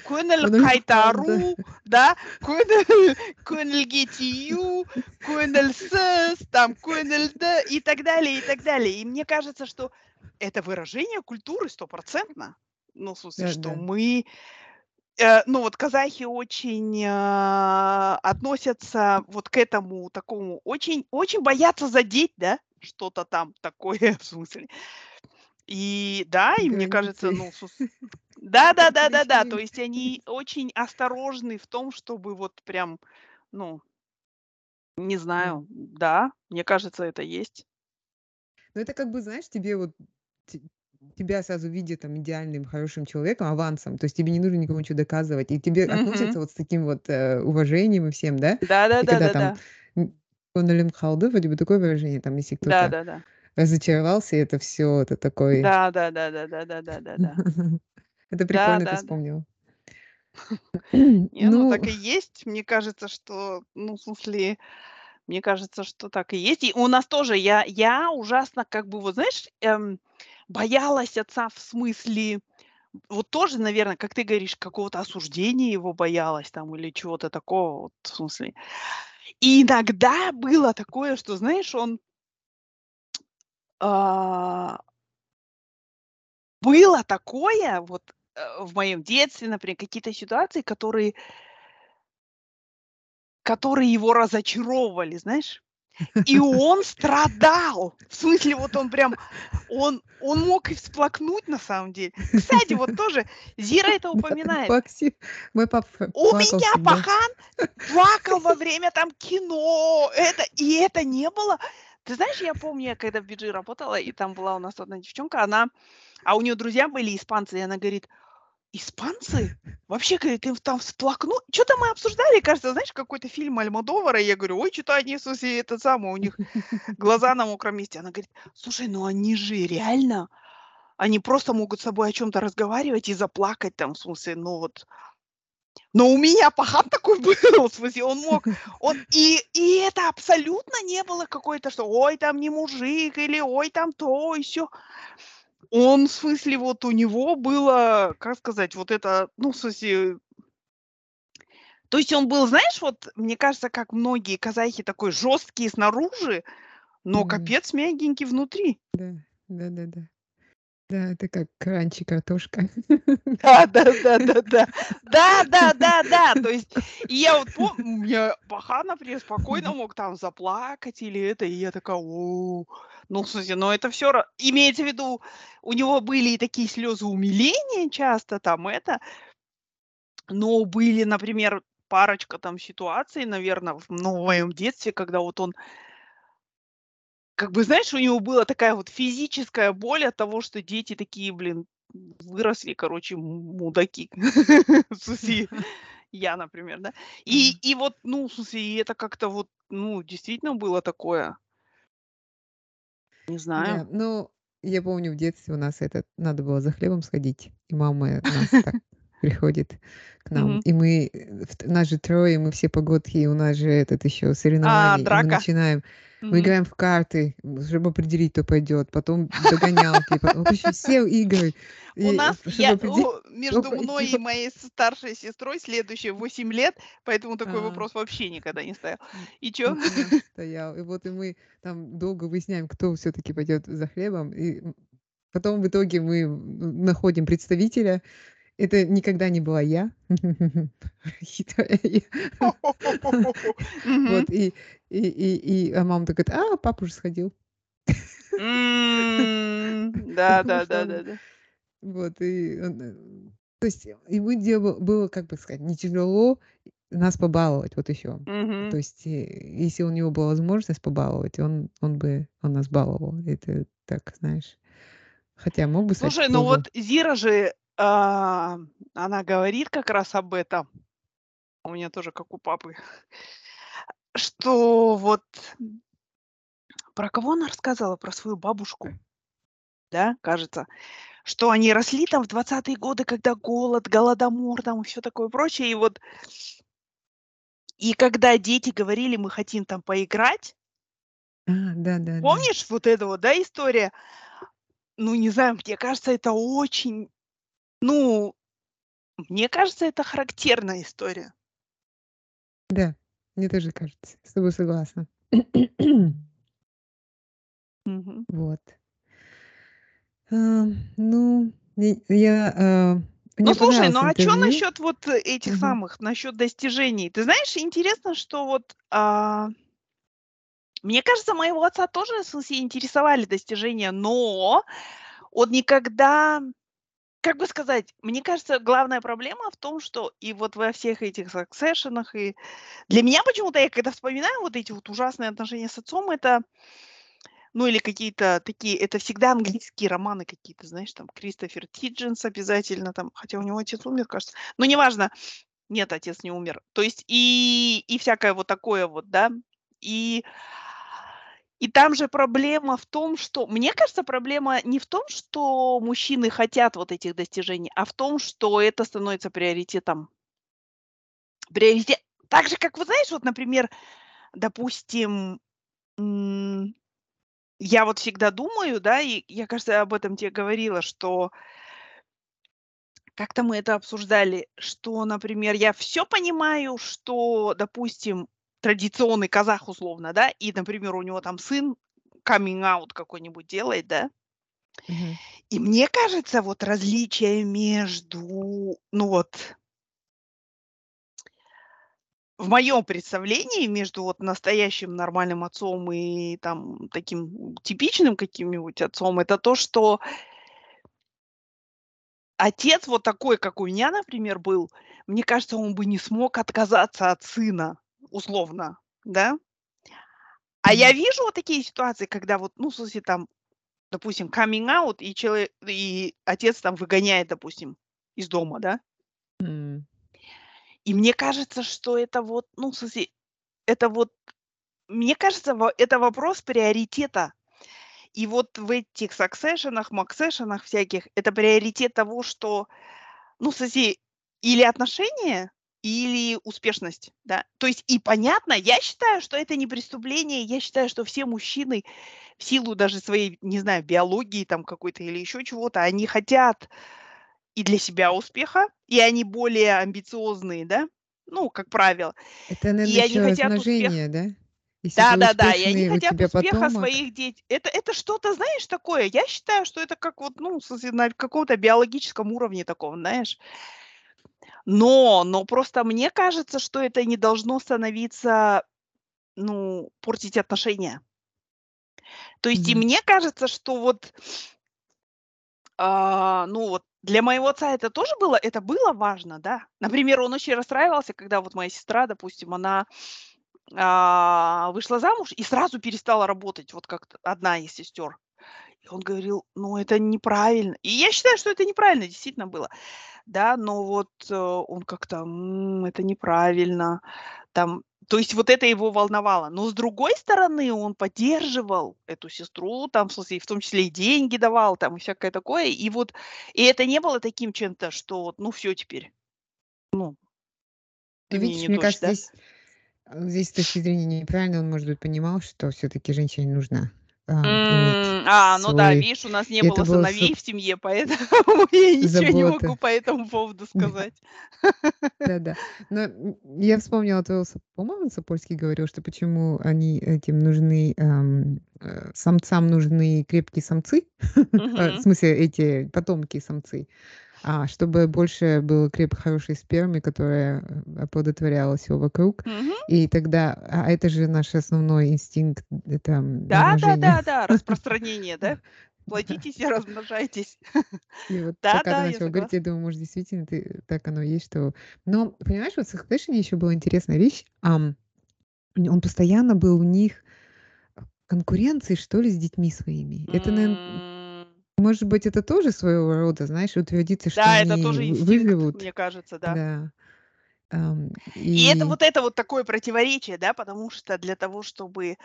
очень кайтару, да? Кунель кунельге тию, кунель сэс, там кунель да, и так далее, и так далее. И мне кажется, что это выражение культуры стопроцентно. Ну, в смысле, Да, что да. мы, ну, вот казахи очень, а, относятся вот к этому такому, очень очень боятся задеть, да, что-то там такое, в смысле. И да, и мне кажется, ну, сус да-да-да-да-да, то Личные есть они очень осторожны в том, чтобы вот прям, ну, не Да. знаю, да, мне кажется, это есть. Ну, это как бы, знаешь, тебе вот тебя сразу видят там идеальным, хорошим человеком, авансом. То есть тебе не нужно никому ничего доказывать. И тебе Мгм. относятся вот с таким вот, э, уважением и всем, да? И когда там Да-да-да-да-да. м, "көнелем калды", вроде бы такое выражение, там, если кто-то Да-да-да. разочаровался, и это всё, это такой Да-да-да-да-да-да-да-да-да. Это прикольно, ты Да-да-да. вспомнила. Не, ну Ну так и есть. Мне кажется, что, ну, в смысле, мне кажется, что так и есть. И у нас тоже я я ужасно, как бы, вот знаешь, эм, боялась отца в смысле, вот тоже, наверно, как ты говоришь, какого-то осуждения его боялась там или чего-то такого вот, в смысле. И иногда было такое, что, знаешь, он а было такое вот, э, в моем детстве, например, какие-то ситуации, которые которые его разочаровывали, знаешь. И он страдал. В смысле, вот он прям, он он мог и всплакнуть на самом деле. Кстати, вот тоже Зира это упоминает. Макси мой папа У меня всегда. пахан плакал во время там кино. Это и это не было Ты знаешь, я помню, я когда в BG работала, и там была у нас одна девчонка, она а у неё друзья были испанцы, и она говорит: "Испанцы? Вообще, говорит, им там всплакнуть" Чё-то мы обсуждали, кажется, знаешь, какой-то фильм Альмодовара. И я говорю: "Ой, чё-то они, смысле, это самое, у них глаза на мокром месте". Она говорит: "Слушай, ну они же реально, они просто могут с собой о чём-то разговаривать и заплакать там, в смысле, ну вот". Но у меня пахан такой был, в смысле, он мог, он и и это абсолютно не было какой-то, что: "Ой, там не мужик" или "Ой, там то и сё". Он, в смысле, вот у него было, как сказать, вот это, ну, в смысле То есть он был, знаешь, вот, мне кажется, как многие казахи, такой жёсткий снаружи, но Мгм. капец мягенький внутри. Да, да-да-да. Да, это как кранчи картошка. Да да да да да. Да да да да. То есть, и я вот пом у меня пахан, например, спокойно мог там заплакать или это, и я такая: "О". Ну, смысле, ну это ра имеется в виду, у него были и такие слёзы умиления часто, там это но были, например, парочка там ситуаций, наверно, в ну, в моем детстве, когда вот он как бы, знаешь, у него была такая вот физическая боль от того, что дети такие, блин, выросли, короче, мудаки. В смысле, я, например, да. И и вот, ну, в смысле, и это как-то вот, ну, действительно было такое. Не знаю. Да, ну, я помню, в детстве у нас этот надо было за хлебом сходить, и мама нас так приходит к нам, Мгм. и мы, э, нас же трое, мы все погодки, и у нас же этот ещё А, соревнования, и мы драка. начинаем, мы Мгм. играем в карты, чтобы определить, кто пойдёт, потом догонялки, потом в общем, все игры, У и нас кто между мной и пойдёт. моей старшей сестрой следующие 8 лет, поэтому такой А. вопрос вообще никогда не стоял. И чё? стоял, и вот и мы там долго выясняем, кто всё-таки пойдёт за хлебом, и потом в итоге мы находим представителя. Это никогда не была я. Вот, и, и, и, и а мама такая, а, папа уже сходил. Да, да, да, да, да. Вот, и э, то есть ему дело было, как бы сказать, не тяжело нас побаловать, вот еще. То есть, если у него была возможность побаловать, он, он бы он нас баловал. Это так, знаешь. Хотя мог бы Слушай, ну вот Зира же, а, она говорит как раз об этом. У меня тоже как у папы. Что вот про кого она рассказывала? Про свою бабушку, да, кажется что они росли там в 20-е годы, когда голод, голодомор там и все такое прочее. И вот и когда дети говорили, мы хотим там поиграть, А, да-да-да. помнишь вот это вот, да, история? Ну, не знаю, мне кажется, это очень, ну, мне кажется, это характерная история. Да, мне тоже кажется. С тобой согласна. Вот. А, ну, я а, Ну, слушай, ну а что насчет вот этих Мгм. самых, насчет достижений? Ты знаешь, интересно, что вот, а мне кажется, моего отца тоже, в смысле, интересовали достижения, но он никогда, как бы сказать, мне кажется, главная проблема в том, что и вот во всех этих саксешенах, и для меня почему-то, я когда вспоминаю вот эти вот ужасные отношения с отцом, это ну, или какие-то такие, это всегда английские романы какие-то, знаешь, там Кристофер Тидженс обязательно там, хотя у него отец умер, кажется. Но неважно. Нет, отец не умер. То есть и, и всякое вот такое вот, да. И, и там же проблема в том, что... Мне кажется, проблема не в том, что мужчины хотят вот этих достижений, а в том, что это становится приоритетом. Приоритет. Так же, как, вы знаешь, вот, например, допустим, я вот всегда думаю, да, и я, кажется, об этом тебе говорила, что как-то мы это обсуждали, что, например, я все понимаю, что, допустим, традиционный казах условно, да, и, например, у него там сын out какой-нибудь делает, да. Мгм. И мне кажется, вот различие между, ну вот, в моем представлении между вот настоящим нормальным отцом и там таким типичным каким-нибудь отцом, это то, что отец вот такой, как у меня, например, был, мне кажется, он бы не смог отказаться от сына, условно, да. А я вижу вот такие ситуации, когда вот, ну, в смысле, там, допустим, coming out, и человек, и отец там выгоняет, допустим, из дома, да. М. И мне кажется, что это вот, ну, в смысле, это вот, мне кажется, это вопрос приоритета. И вот в этих саксешенах, максешенах всяких это приоритет того, что, ну, в смысле, или отношения, или успешность, да. То есть и понятно, я считаю, что это не преступление. Я считаю, что все мужчины в силу даже своей, не знаю, биологии там какой-то или еще чего-то, они хотят и для себя успеха, и они более амбициозные, да, ну, как правило. Это, И наверное, они еще хотят успех размножение, да? Если ты Да-да-да, и они хотят успеха потомок. своих детей. Это это что-то, знаешь, такое. Я считаю, что это как вот, ну, на каком-то биологическом уровне таком, знаешь. Но но просто мне кажется, что это не должно становиться, ну, портить отношения. То есть и Мгм. мне кажется, что вот а, ну вот для моего отца это тоже было это было важно, да. Например, он очень расстраивался, когда вот моя сестра, допустим, она, а, вышла замуж и сразу перестала работать, вот как одна из сестер. И он говорил: "Ну, это неправильно". И я считаю, что это неправильно действительно было, да, но вот, э, он как-то: "М, это неправильно". Там, то есть вот это его волновало. Но с другой стороны, он поддерживал эту сестру, там, в смысле, в том числе и деньги давал, там, и всякое такое. И вот, и это не было таким чем-то, что вот, ну, все теперь, ну, ты Ну, видишь, не мне дочь, кажется, да? здесь, а, здесь с точки зрения неправильно он, может быть, понимал, что все-таки женщине нужна. А, А, ну да, видишь, у нас не было сыновей в семье, поэтому я ничего не могу по этому поводу сказать. Да-да. Но, я вспомнила твоего по-моему, Сапольский говорил, что почему они этим нужны, э, самцам нужны крепкие самцы, а, в смысле, эти потомки самцы, а, чтобы больше было крепкой, хорошей спермы, которая, э, оплодотворяла всё вокруг. Мгм. И тогда а это же наш основной инстинкт- это, Да да да да, распространение, да? Плодитесь и размножайтесь. И вот Да пока ты да, я начала говорить, я думаю, может, действительно ты так оно и есть, что Но понимаешь, вот в "Succession" ещё была интересная вещь. Нь он постоянно был у них конкуренции, что ли, с детьми своими. Это, наверно, м, М. может быть, это тоже своего рода, знаешь, утвердиться, что Да, это они тоже вы инстинкт, выживут. мне кажется, да. Да. Ам, И это и вот это вот такое противоречие, да, потому что для того, чтобы,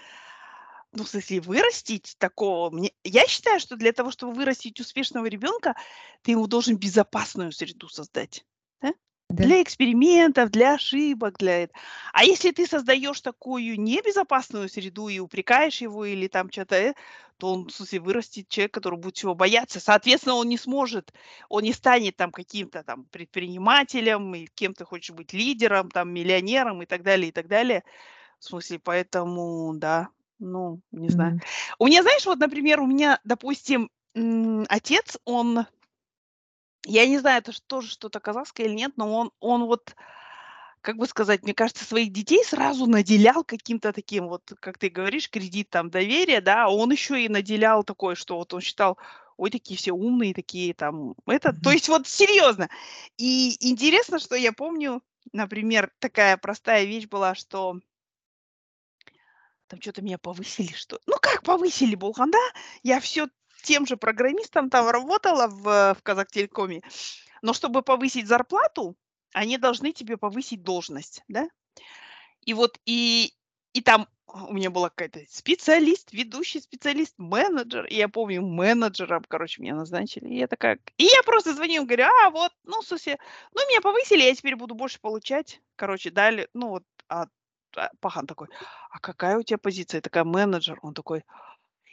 ну, в смысле, вырастить такого, мне я считаю, что для того, чтобы вырастить успешного ребенка, ты ему должен безопасную среду создать, да? Да. Для экспериментов, для ошибок, для эт А если ты создаешь такую небезопасную среду и упрекаешь его или там чё-то, э, то он, в смысле, вырастет человек, который будет всего бояться. Соответственно, он не сможет, он не станет там каким-то там предпринимателем и кем ты хочешь быть: лидером, там, миллионером и так далее, и так далее. В смысле, поэтому да, ну, не знаю. Мгм. У меня, знаешь, вот, например, у меня, допустим, отец, он я не знаю, это тоже что-то казахское или нет, но он он вот, как бы сказать, мне кажется, своих детей сразу наделял каким-то таким вот, как ты говоришь, кредитом доверия, да. Он еще и наделял такое, что вот он считал: "Ой, такие все умные, такие там это". То есть вот серьезно. И интересно, что я помню, например, такая простая вещь была, что там чё-то меня повысили, что Ну, как повысили, булганда. Я всё тем же программистом там работала в в "Казахтелекоме", но чтобы повысить зарплату, они должны тебе повысить должность, да. И вот и и там у меня была какая-то специалист, ведущий специалист, менеджер. И я помню, менеджером, короче, меня назначили. И я такая И я просто звоню говорю: "А, вот, ну, смысле, ну, меня повысили, я теперь буду больше получать". Короче, дали, ну, вот, а, а пахан такой: "А какая у тебя позиция?" Я такая: "Менеджер". Он такой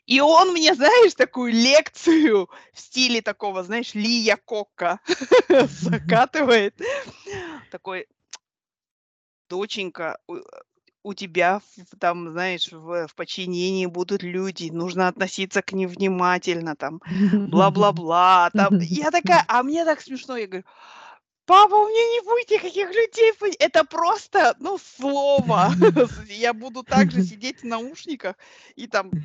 И он мне, знаешь, такую лекцию в стиле такого, знаешь, Ли Иаккока закатывает. Такой: "Доченька, у тебя там, знаешь, в в подчинении будут люди, нужно относиться к ним внимательно, там, бла-бла-бла". Там я такая, а мне так смешно. Я говорю: "Папа, у меня не будет никаких людей Это просто, ну, слово. Я буду также сидеть в наушниках и там,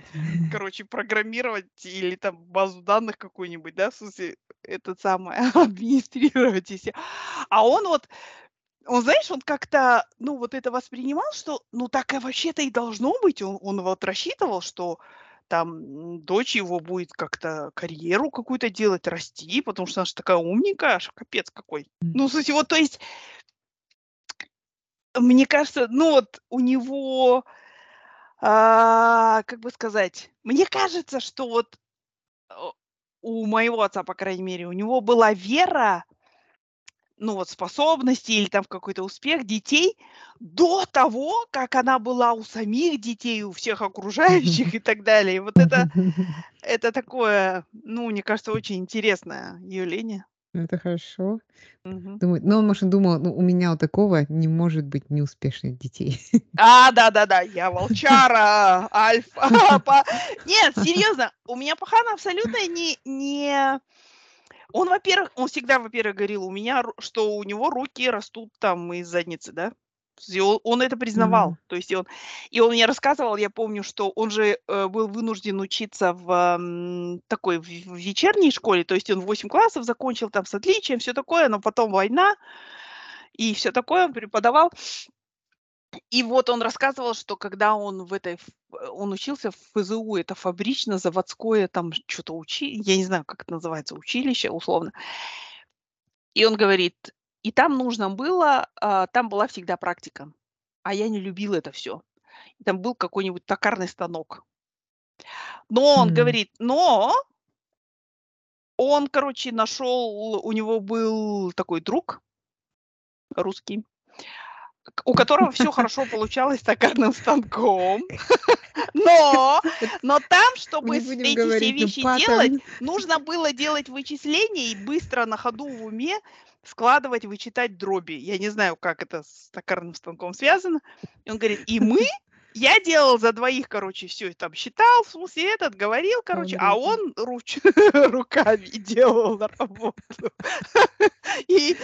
короче, программировать или там базу данных какую-нибудь, да, в смысле, этот самый, администрировать и всё". А он вот, он, знаешь, он как-то, ну, вот это воспринимал, что, ну, так и вообще-то и должно быть. Он он вот рассчитывал, что там, дочь его будет как-то карьеру какую-то делать, расти, потому что она ж такая умненькая, аж капец какой. Ну, смысле, вот, то есть мне кажется, ну, вот у него, а, как бы сказать, мне кажется, что вот, о у моего отца, по крайней мере, у него была вера ну, вот способности или там в какой-то успех детей до того, как она была у самих детей, у всех окружающих и так далее. И вот это это такое, ну, мне кажется, очень интересное явление. Это хорошо. Мгм. Думаю, ну, он, может, думал: "Ну, у меня у такого не может быть неуспешных детей". А, да-да-да, я волчара, альфа, Нет, серьезно, у меня пахан абсолютно не не Он, во-первых, он всегда, во-первых, говорил: "У меня ру" что у него руки растут там из задницы, да. Он это признавал. То есть и он и он мне рассказывал, я помню, что он же, э, был вынужден учиться в, м, такой в в вечерней школе. То есть он 8 классов закончил там с отличием, всё такое, но потом война и всё такое. Он преподавал. И вот он рассказывал, что когда он в этой э, он учился в ФЗУ, это фабрично-заводское там чё-то учи я не знаю, как это называется, училище условно. И он говорит, и там нужно было, а, там была всегда практика, а я не любил это всё. Там был какой-нибудь токарный станок. Но он М. говорит, но он, короче, нашел, у него был такой друг русский. У которого все хорошо получалось с токарным станком. Но, но там, чтобы эти говорить, все ну, вещи делать, нужно было делать вычисления и быстро на ходу в уме складывать, вычитать дроби. Я не знаю, как это с токарным станком связано. И он говорит, и мы, я делал за двоих, короче, все там считал, в смысле этот, говорил, короче, а он руч, руками делал работу. И,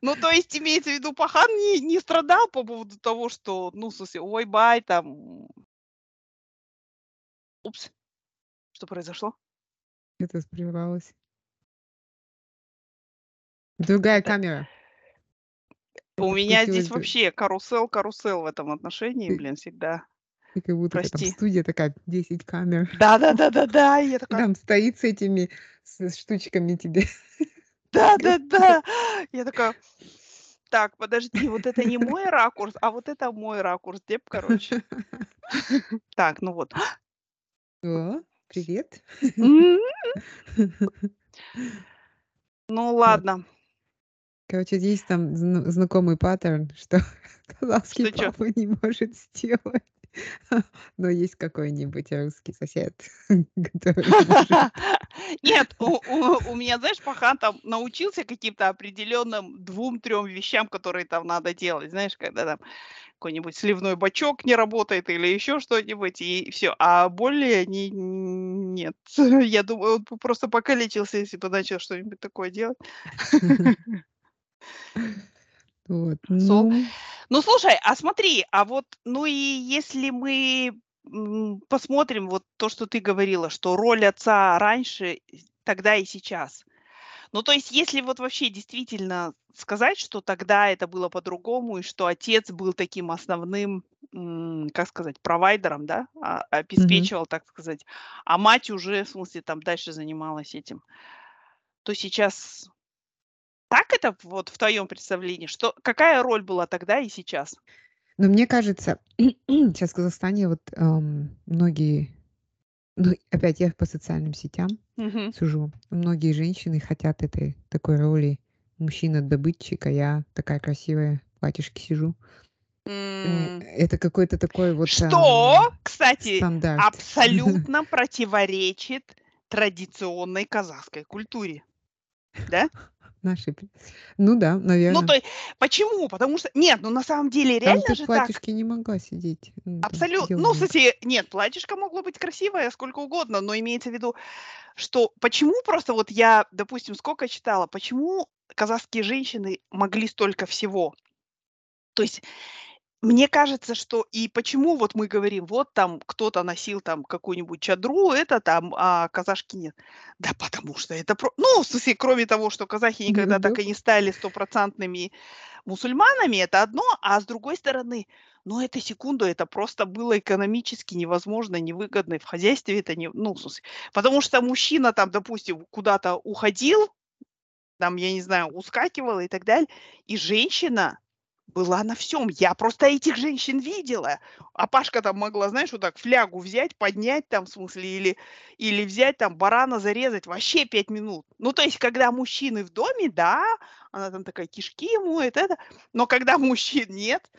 ну, то есть, имеется в виду, пахан не, не страдал по поводу того, что, ну, в смысле, ой, бай, там... Упс, что произошло? Это прервалось. Другая Это- камера. У меня здесь вообще карусел-карусел в этом отношении, блин, всегда. ты как будто там Прости. студия такая, 10 камер. Да-да-да-да-да, я такая, там стоит с этими с штучками тебе. да-да-да. Я такая, так, подожди, вот это не мой ракурс, а вот это мой ракурс, деп, короче. Так, ну вот. О, привет. Ну ладно, Короче, есть там зна- знакомый паттерн, что казахский Что чё? папа не может сделать. Но есть какой-нибудь русский сосед, который. Нет, у, у- у меня, знаешь, пахан там научился каким-то определенным двум-трем вещам, которые там надо делать. Знаешь, когда там какой-нибудь сливной бачок не работает или еще что-нибудь, и все. А более не, нет. Я думаю, он просто покалечился, если бы начал что-нибудь такое делать. Вот. Сол. Ну, Ну, слушай, а смотри, а вот, ну и если мы посмотрим вот то, что ты говорила, что роль отца раньше, тогда и сейчас. Ну, то есть, если вот вообще действительно сказать, что тогда это было по-другому, и что отец был таким основным, как сказать, провайдером, да, а- обеспечивал, так сказать, а мать уже, в смысле, там дальше занималась этим, то сейчас так это вот в твоем представлении, что какая роль была тогда и сейчас? Но мне кажется, сейчас в Казахстане вот ам, многие, ну, опять я по социальным сетям Мгм. сужу, многие женщины хотят этой такой роли мужчина-добытчик, а я такая красивая в платьишке сижу. М, Это какой-то такой вот Что, ам, кстати, стандарт. абсолютно противоречит традиционной казахской культуре, да? Наши. Ну да, Ну, наверное. то есть, почему? Потому что, нет, ну на самом деле Там реально ты же в так. платьишке не могла сидеть. ну, там Абсолютно. Ну, делала. смысле, нет, платьишко могло быть красивое сколько угодно, но имеется в виду, что почему просто вот я, допустим, сколько читала, почему казахские женщины могли столько всего? То есть мне кажется, что и почему вот мы говорим, вот там кто-то носил там какую-нибудь чадру, это там, а казашки нет. Да потому что это... про- Ну, в смысле, кроме того, что казахи никогда так и не стали стопроцентными мусульманами, это одно, а с другой стороны, ну, это секунду, это просто было экономически невозможно, невыгодно, и в хозяйстве это не... Ну, в смысле, потому что мужчина там, допустим, куда-то уходил, там, я не знаю, ускакивала и так далее, и женщина была на всем. Я просто этих женщин видела. А Пашка там могла, знаешь, вот так флягу взять, поднять там, в смысле, или, или взять там барана зарезать вообще пять минут. Ну, то есть, когда мужчины в доме, да, она там такая кишки моет, это. Но когда мужчин нет,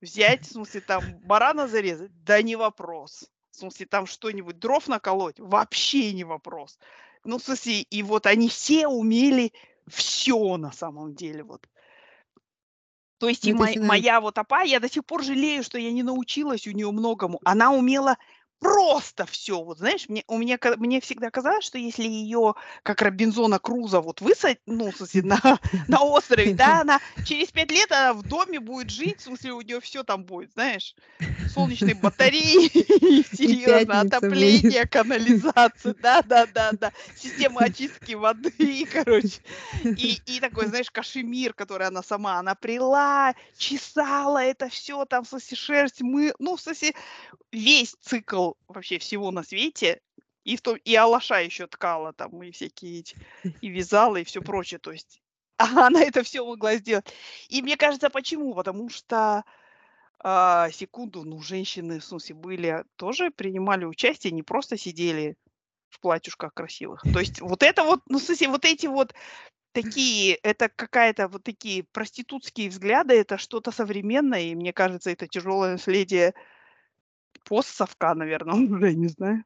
взять, в смысле, там барана зарезать, да не вопрос. В смысле, там что-нибудь, дров наколоть, вообще не вопрос. Ну, в смысле, и вот они все умели все на самом деле, вот. То есть Ну, и это мо- моя вот апа, я до сих пор жалею, что я не научилась у нее многому. Она умела просто все. Вот знаешь, мне, у меня, мне всегда казалось, что если ее, как Робинзона Круза, вот высадить, ну, в смысле, на, на острове, да, она через пять лет она в доме будет жить, в смысле, у нее все там будет, знаешь, солнечные батареи, серьезно, отопление, канализация, да-да-да-да, система очистки воды, короче. И, и такой, знаешь, кашемир, который она сама, она прила, чесала это все, там, в смысле, шерсть, мы, ну, в смысле, весь цикл вообще всего на свете, и, в том, и алаша еще ткала там, и всякие эти, и вязала, и все прочее, то есть она это все могла сделать. И мне кажется, почему? Потому что, а, секунду, ну, женщины, в смысле, были, тоже принимали участие, не просто сидели в платьюшках красивых. То есть вот это вот, ну, в смысле, вот эти вот такие, это какая-то вот такие проститутские взгляды, это что-то современное, и мне кажется, это тяжелое наследие постсовка, наверное, уже не знаю.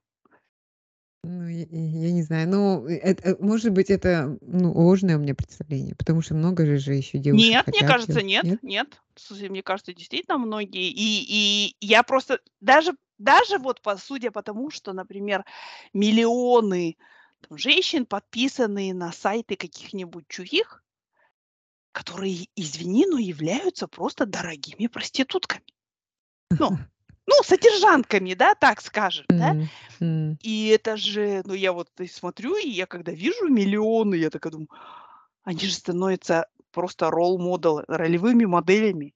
Ну, я я не знаю. Ну, это, может быть, это, ну, ложное у меня представление, потому что много же же еще девушек Нет, мне хотят, кажется, э, нет, нет? нет. Слушай, мне кажется, действительно многие. И, и я просто даже, даже вот по, судя по тому, что, например, миллионы там, женщин подписаны на сайты каких-нибудь чужих, которые, извини, но являются просто дорогими проститутками. Ну, ну, содержанками, да, так скажем, да. М, м. И это же, ну, я вот смотрю, и я когда вижу миллионы, я такая думаю, они же становятся просто ролл-модел, ролевыми моделями.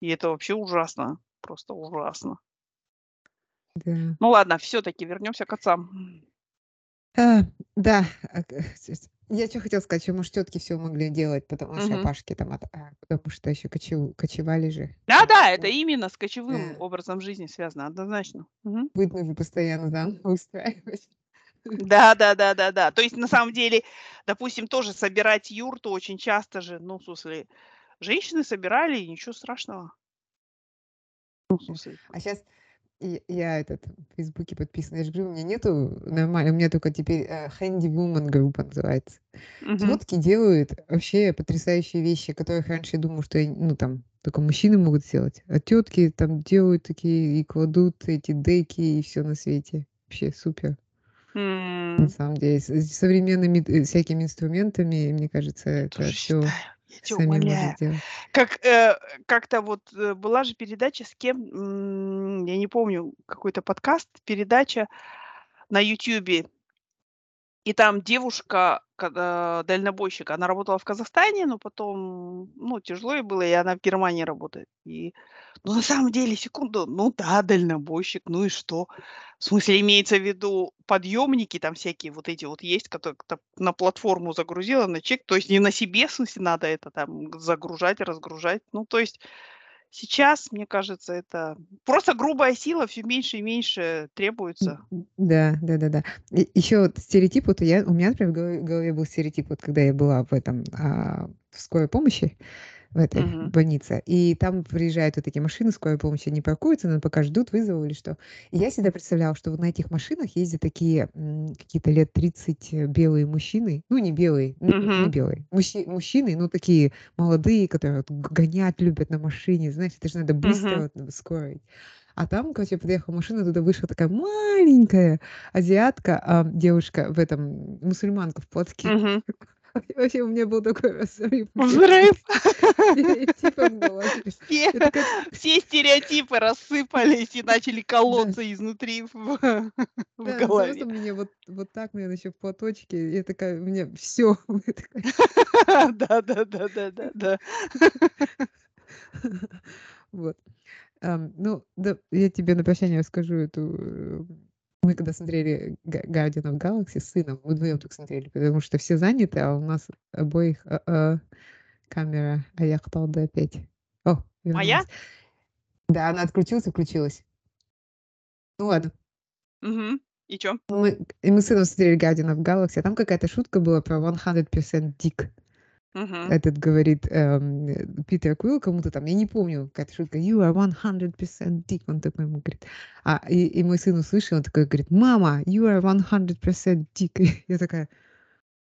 И это вообще ужасно, просто ужасно. Да. Ну ладно, все-таки вернемся к отцам. А, да, а, к с я чё хотела сказать, что, может, тётки всё могли делать, потому что Мгм. папашки там, от а, потому что еще кочев кочевали же. Да-да, это именно с кочевым Да. образом жизни связано, однозначно. Быт нужно постоянно, да, устраивать. Да-да-да-да-да. То есть на самом деле, допустим, тоже собирать юрту очень часто же, ну, в смысле, женщины собирали, и ничего страшного. Ну, в смысле, А щас я этот в "Фейсбуке" подписана. Я же говорю, у меня нету нормально, у меня только теперь, э, Handy Woman группа называется. Мгм. Тётки делают вообще потрясающие вещи, которых раньше я думала, что, я ну, там только мужчины могут сделать. А тётки там делают такие и кладут эти деки, и всё на свете. Вообще супер. На М. самом деле, с современными т всякими инструментами, мне кажется, это тоже всё считаю, я сами умоляю. Как, э, как-то вот, э, была же передача с кем, м, я не помню, какой-то подкаст, передача на "Ютюбе". И там девушка, когда дальнобойщик, она работала в Казахстане, но потом, ну, тяжело ей было, и она в Германии работает. И, ну, на самом деле, секунду, ну да, дальнобойщик, ну и что? В смысле, имеется в виду подъемники там всякие вот эти вот есть, которые на платформу загрузила, на чек, то есть не на себе, в смысле, надо это там загружать, разгружать. Ну, то есть сейчас, мне кажется, это просто грубая сила всё меньше и меньше требуется. М, м, да, да-да-да. И еще вот стереотип, вот я у меня, например, в голове голове был стереотип, вот когда я была в этом, а, в скорой помощи, в этой Мгм. больнице, и там приезжают вот такие машины скорой помощи, они паркуются, наверно, пока ждут вызова или что. И я всегда представляла, что вот на этих машинах ездят такие, какие-то лет 30 белые мужчины. Ну, не белые, н не белые. Мужчи мужчины, ну, такие молодые, которые вот гонять любят на машине. Знаешь, это же надо быстро, вот, скорой. А там, короче, подъехала машина, оттуда вышла такая маленькая азиатка, а, девушка в этом, мусульманка в платке. Мгм. Вообще у меня был такой разрыв Взрыв. голове. Все все стереотипы рассыпались и начали Да. колоться изнутри в Да, на голове. взрослом мне вот вот так, наверно, еще в платочке. Я такая, у меня. Я такая Да-да-да-да-да-да. Вот. Ам, ну да, я тебе на прощание расскажу эту, э Мы когда смотрели Guardian of Galaxy с сыном, мы вдвоем только смотрели, потому что все заняты, а у нас обоих, а, а, камера Аяхталды опять. О, Моя? вернулась. Да, она отключилась и включилась. Ну ладно. Мгм. И чё? Мы и мы с сыном смотрели Guardian of Galaxy, а там какая-то шутка была про One Hundred Мгм. Этот говорит, эм, э, Питер Квилл кому-то там, я не помню, какая-то шутка: "You are one hundred percent dick". Он такой ему говорит. А, и и мой сын услышал, он такой говорит: "Мама, you are one hundred percent dick". Я такая: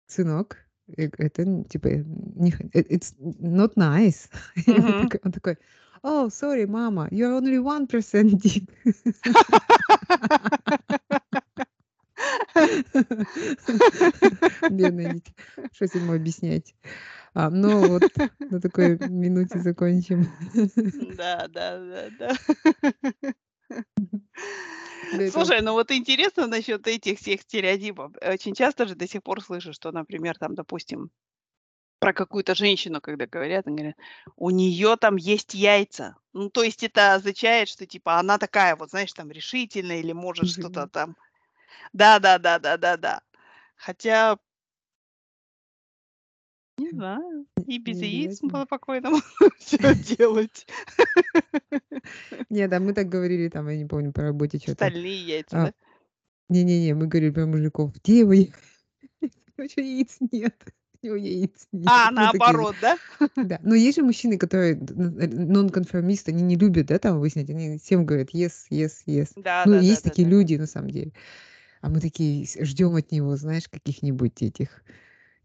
"Сынок, э это типа не х it it's not nice". И он такой он такой: "Oh, sorry, mama, you are only one percent dick". Бедное дитя. Пришлось ему объяснять. А, ну вот на такой минуте закончим. Да, да, да, да. Да, Слушай, ну вот интересно насчет этих всех стереотипов. Очень часто же до сих пор слышу, что, например, там, допустим, про какую-то женщину, когда говорят, они говорят: "У неё там есть яйца". Ну, то есть это означает, что типа она такая вот, знаешь, там решительная или может что-то там. Да-да-да-да-да-да. Хотя Не знаю, и без не яиц было по-спокойному всё делать. Не, да, мы так говорили там, я не помню, по работе чё-то. Стальные яйца, А, да? не не не, мы говорили про мужиков: "Где его Короче, яиц нет". у него яиц нет. А, такие наоборот, да? Да, но есть же мужчины, которые нонконформисты, они не любят, да, там выяснять, они всем говорят: "Yes, yes, yes". Да Ну, да есть да такие да. люди на самом деле. А мы такие ждем от него, знаешь, каких-нибудь этих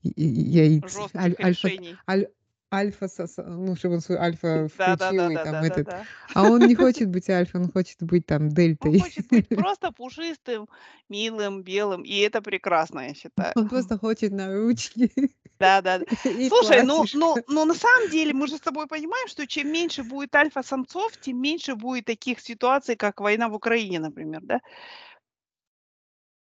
яиц, аль альфа аль альфа ну, чтобы он свой альфа Да да да включил и там да этот. да. А он не хочет быть альфой, он хочет быть там Он дельтой. хочет быть просто пушистым, милым, белым, и это прекрасно, я считаю. Он просто хочет на ручки Да да и Слушай, ну ну ну, на самом деле мы же с тобой понимаем, что чем меньше будет альфа-самцов, тем меньше будет таких ситуаций, как война в Украине, например, да?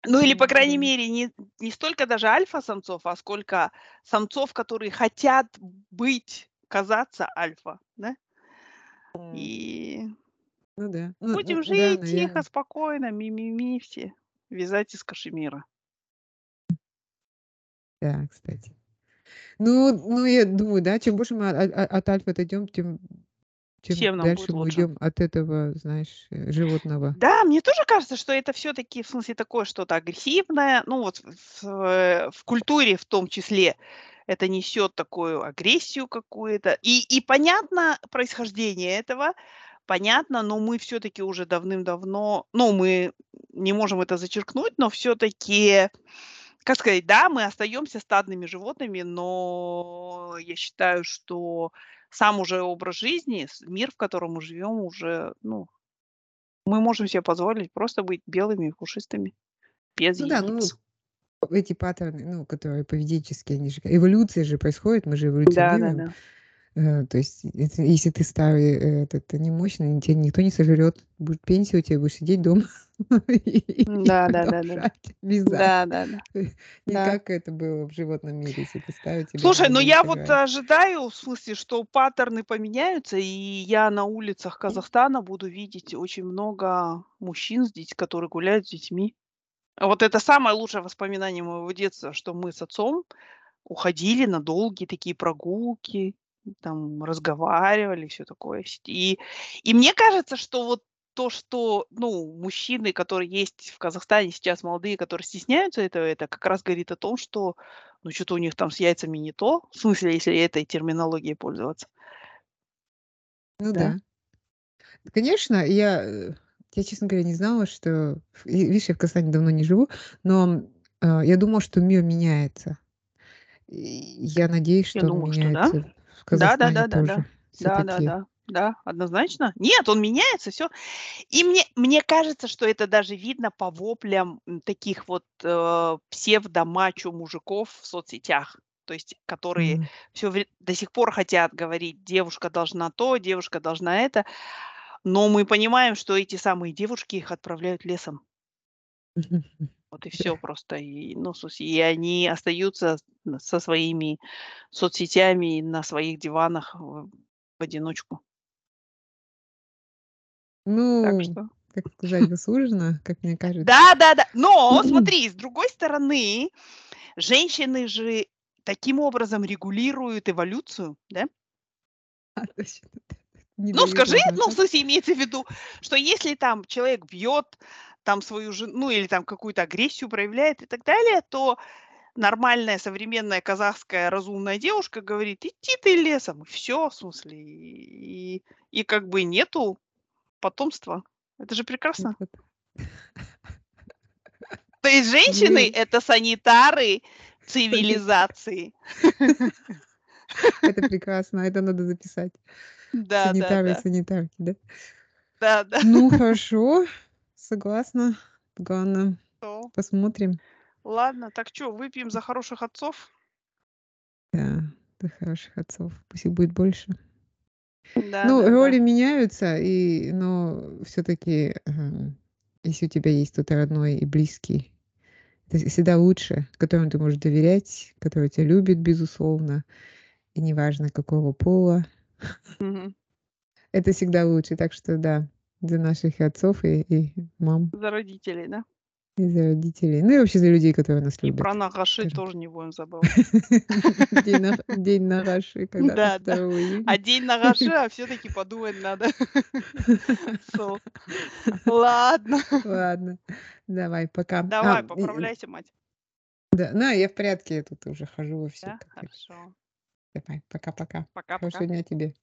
Ну, или, по крайней да. мере, не не столько даже альфа-самцов, а сколько самцов, которые хотят быть, казаться альфа, да? И Ну да. Ну будем ну да, жить тихо, наверно. спокойно, ми-ми-ми все, вязать из кашемира. Да, кстати. Ну ну, я думаю, да, чем больше мы о о от альфы отойдем, тем тем Всем нам будет дальше мы лучше. уйдем от этого, знаешь, э, животного. Да, мне тоже кажется, что это всё-таки, в смысле, такое что-то агрессивное. Ну, вот в в в культуре в том числе это несет такую агрессию какую-то. И и понятно происхождение этого, понятно, но мы всё-таки уже давным-давно, ну, мы не можем это зачеркнуть, но всё-таки, как сказать, да, мы остаемся стадными животными, но я считаю, что сам уже образ жизни, мир, в котором мы живем, уже, ну, мы можем себе позволить просто быть белыми и пушистыми, без Ну да, ну, яиц. эти паттерны, ну, которые поведенческие, они же эволюция же происходит, мы же эволюционируем. Да-да-да. Э, то есть, если ты старый, э, этот, немощный, тя никто не сожрет. Будет пенсия у тебя, будешь сидеть дома и Да-да-да-да. продолжать вязать. Да-да-да. Не Да. как это было в животном мире, если представить Слушай, ну будем я вот сожрать. ожидаю, в смысле, что паттерны поменяются, и я на улицах Казахстана буду видеть очень много мужчин которые гуляют с детьми. Вот это самое лучшее воспоминание моего детства, что мы с отцом уходили на долгие такие прогулки, там разговаривали, всё такое. И и мне кажется, что вот то, что, ну, мужчины, которые есть в Казахстане сейчас, молодые, которые стесняются этого, это как раз говорит о том, что, ну, чё-то у них там с яйцами не то. В смысле, если этой терминологией пользоваться. Ну Да. да. Конечно, я, э, я, честно говоря, не знала, что ви видишь, я в Казахстане давно не живу, но, э, я думала, что мир меняется. И я надеюсь, Я что он думаю, что да. меняется в Казахстане Да-да-да-да-да. тоже всё-таки. Да-да-да. Да, однозначно. Нет, он меняется, всё. И мне мне кажется, что это даже видно по воплям, таких вот, э, псевдо-мачо-мужиков в соцсетях. То есть, которые всё вре до сих пор хотят говорить: "Девушка должна то, девушка должна это". Но мы понимаем, что эти самые девушки их отправляют лесом. Вот и Да. просто. И, ну, и они остаются со своими соцсетями на своих диванах в в одиночку. Так Ну, что как сказать, заслуженно, как мне кажется. Да-да-да. Но смотри, с другой стороны, женщины же таким образом регулируют эволюцию, да? А, точно, да. Не Ну, скажи, ну, в смысле, имеется в виду, что если там человек бьет там свою жен ну, или там какую-то агрессию проявляет и так далее, то нормальная современная казахская разумная девушка говорит: "Иди ты лесом". И всё, в смысле, и и как бы нету потомства. Это же прекрасно. То есть женщины- это санитары цивилизации. Это прекрасно, это надо записать. Санитары и Да-да-да. санитарки, да? Да-да. Ну, хорошо, согласна. То посмотрим. Ладно, так чё, выпьем за хороших отцов? Да, за хороших отцов. Пусть их будет больше. Ну, Да-да-да. роли меняются, и но всё-таки, эм, если у тебя есть кто-то родной и близкий, это вс всегда лучше, которому ты можешь доверять, который тя любит, безусловно, и неважно какого пола. Это всегда лучше. Так что да, за наших отцов и и мам. За родителей, да? И за родителей. Ну и вообще за людей, которые нас И про любят, нагаши тоже так. не будем забывать. День наг день нагаши когда-то Да-да. 2 А день нагаши, а всё-таки подумать надо. Ладно. Ладно, давай, пока. А, Давай, поправляйся, мать. Да, на, я в порядке, я тут уже хожу вовсю. Да, Так ведь. хорошо. Давай, пока-пока. Пока-пока. Хорошего дня тебе.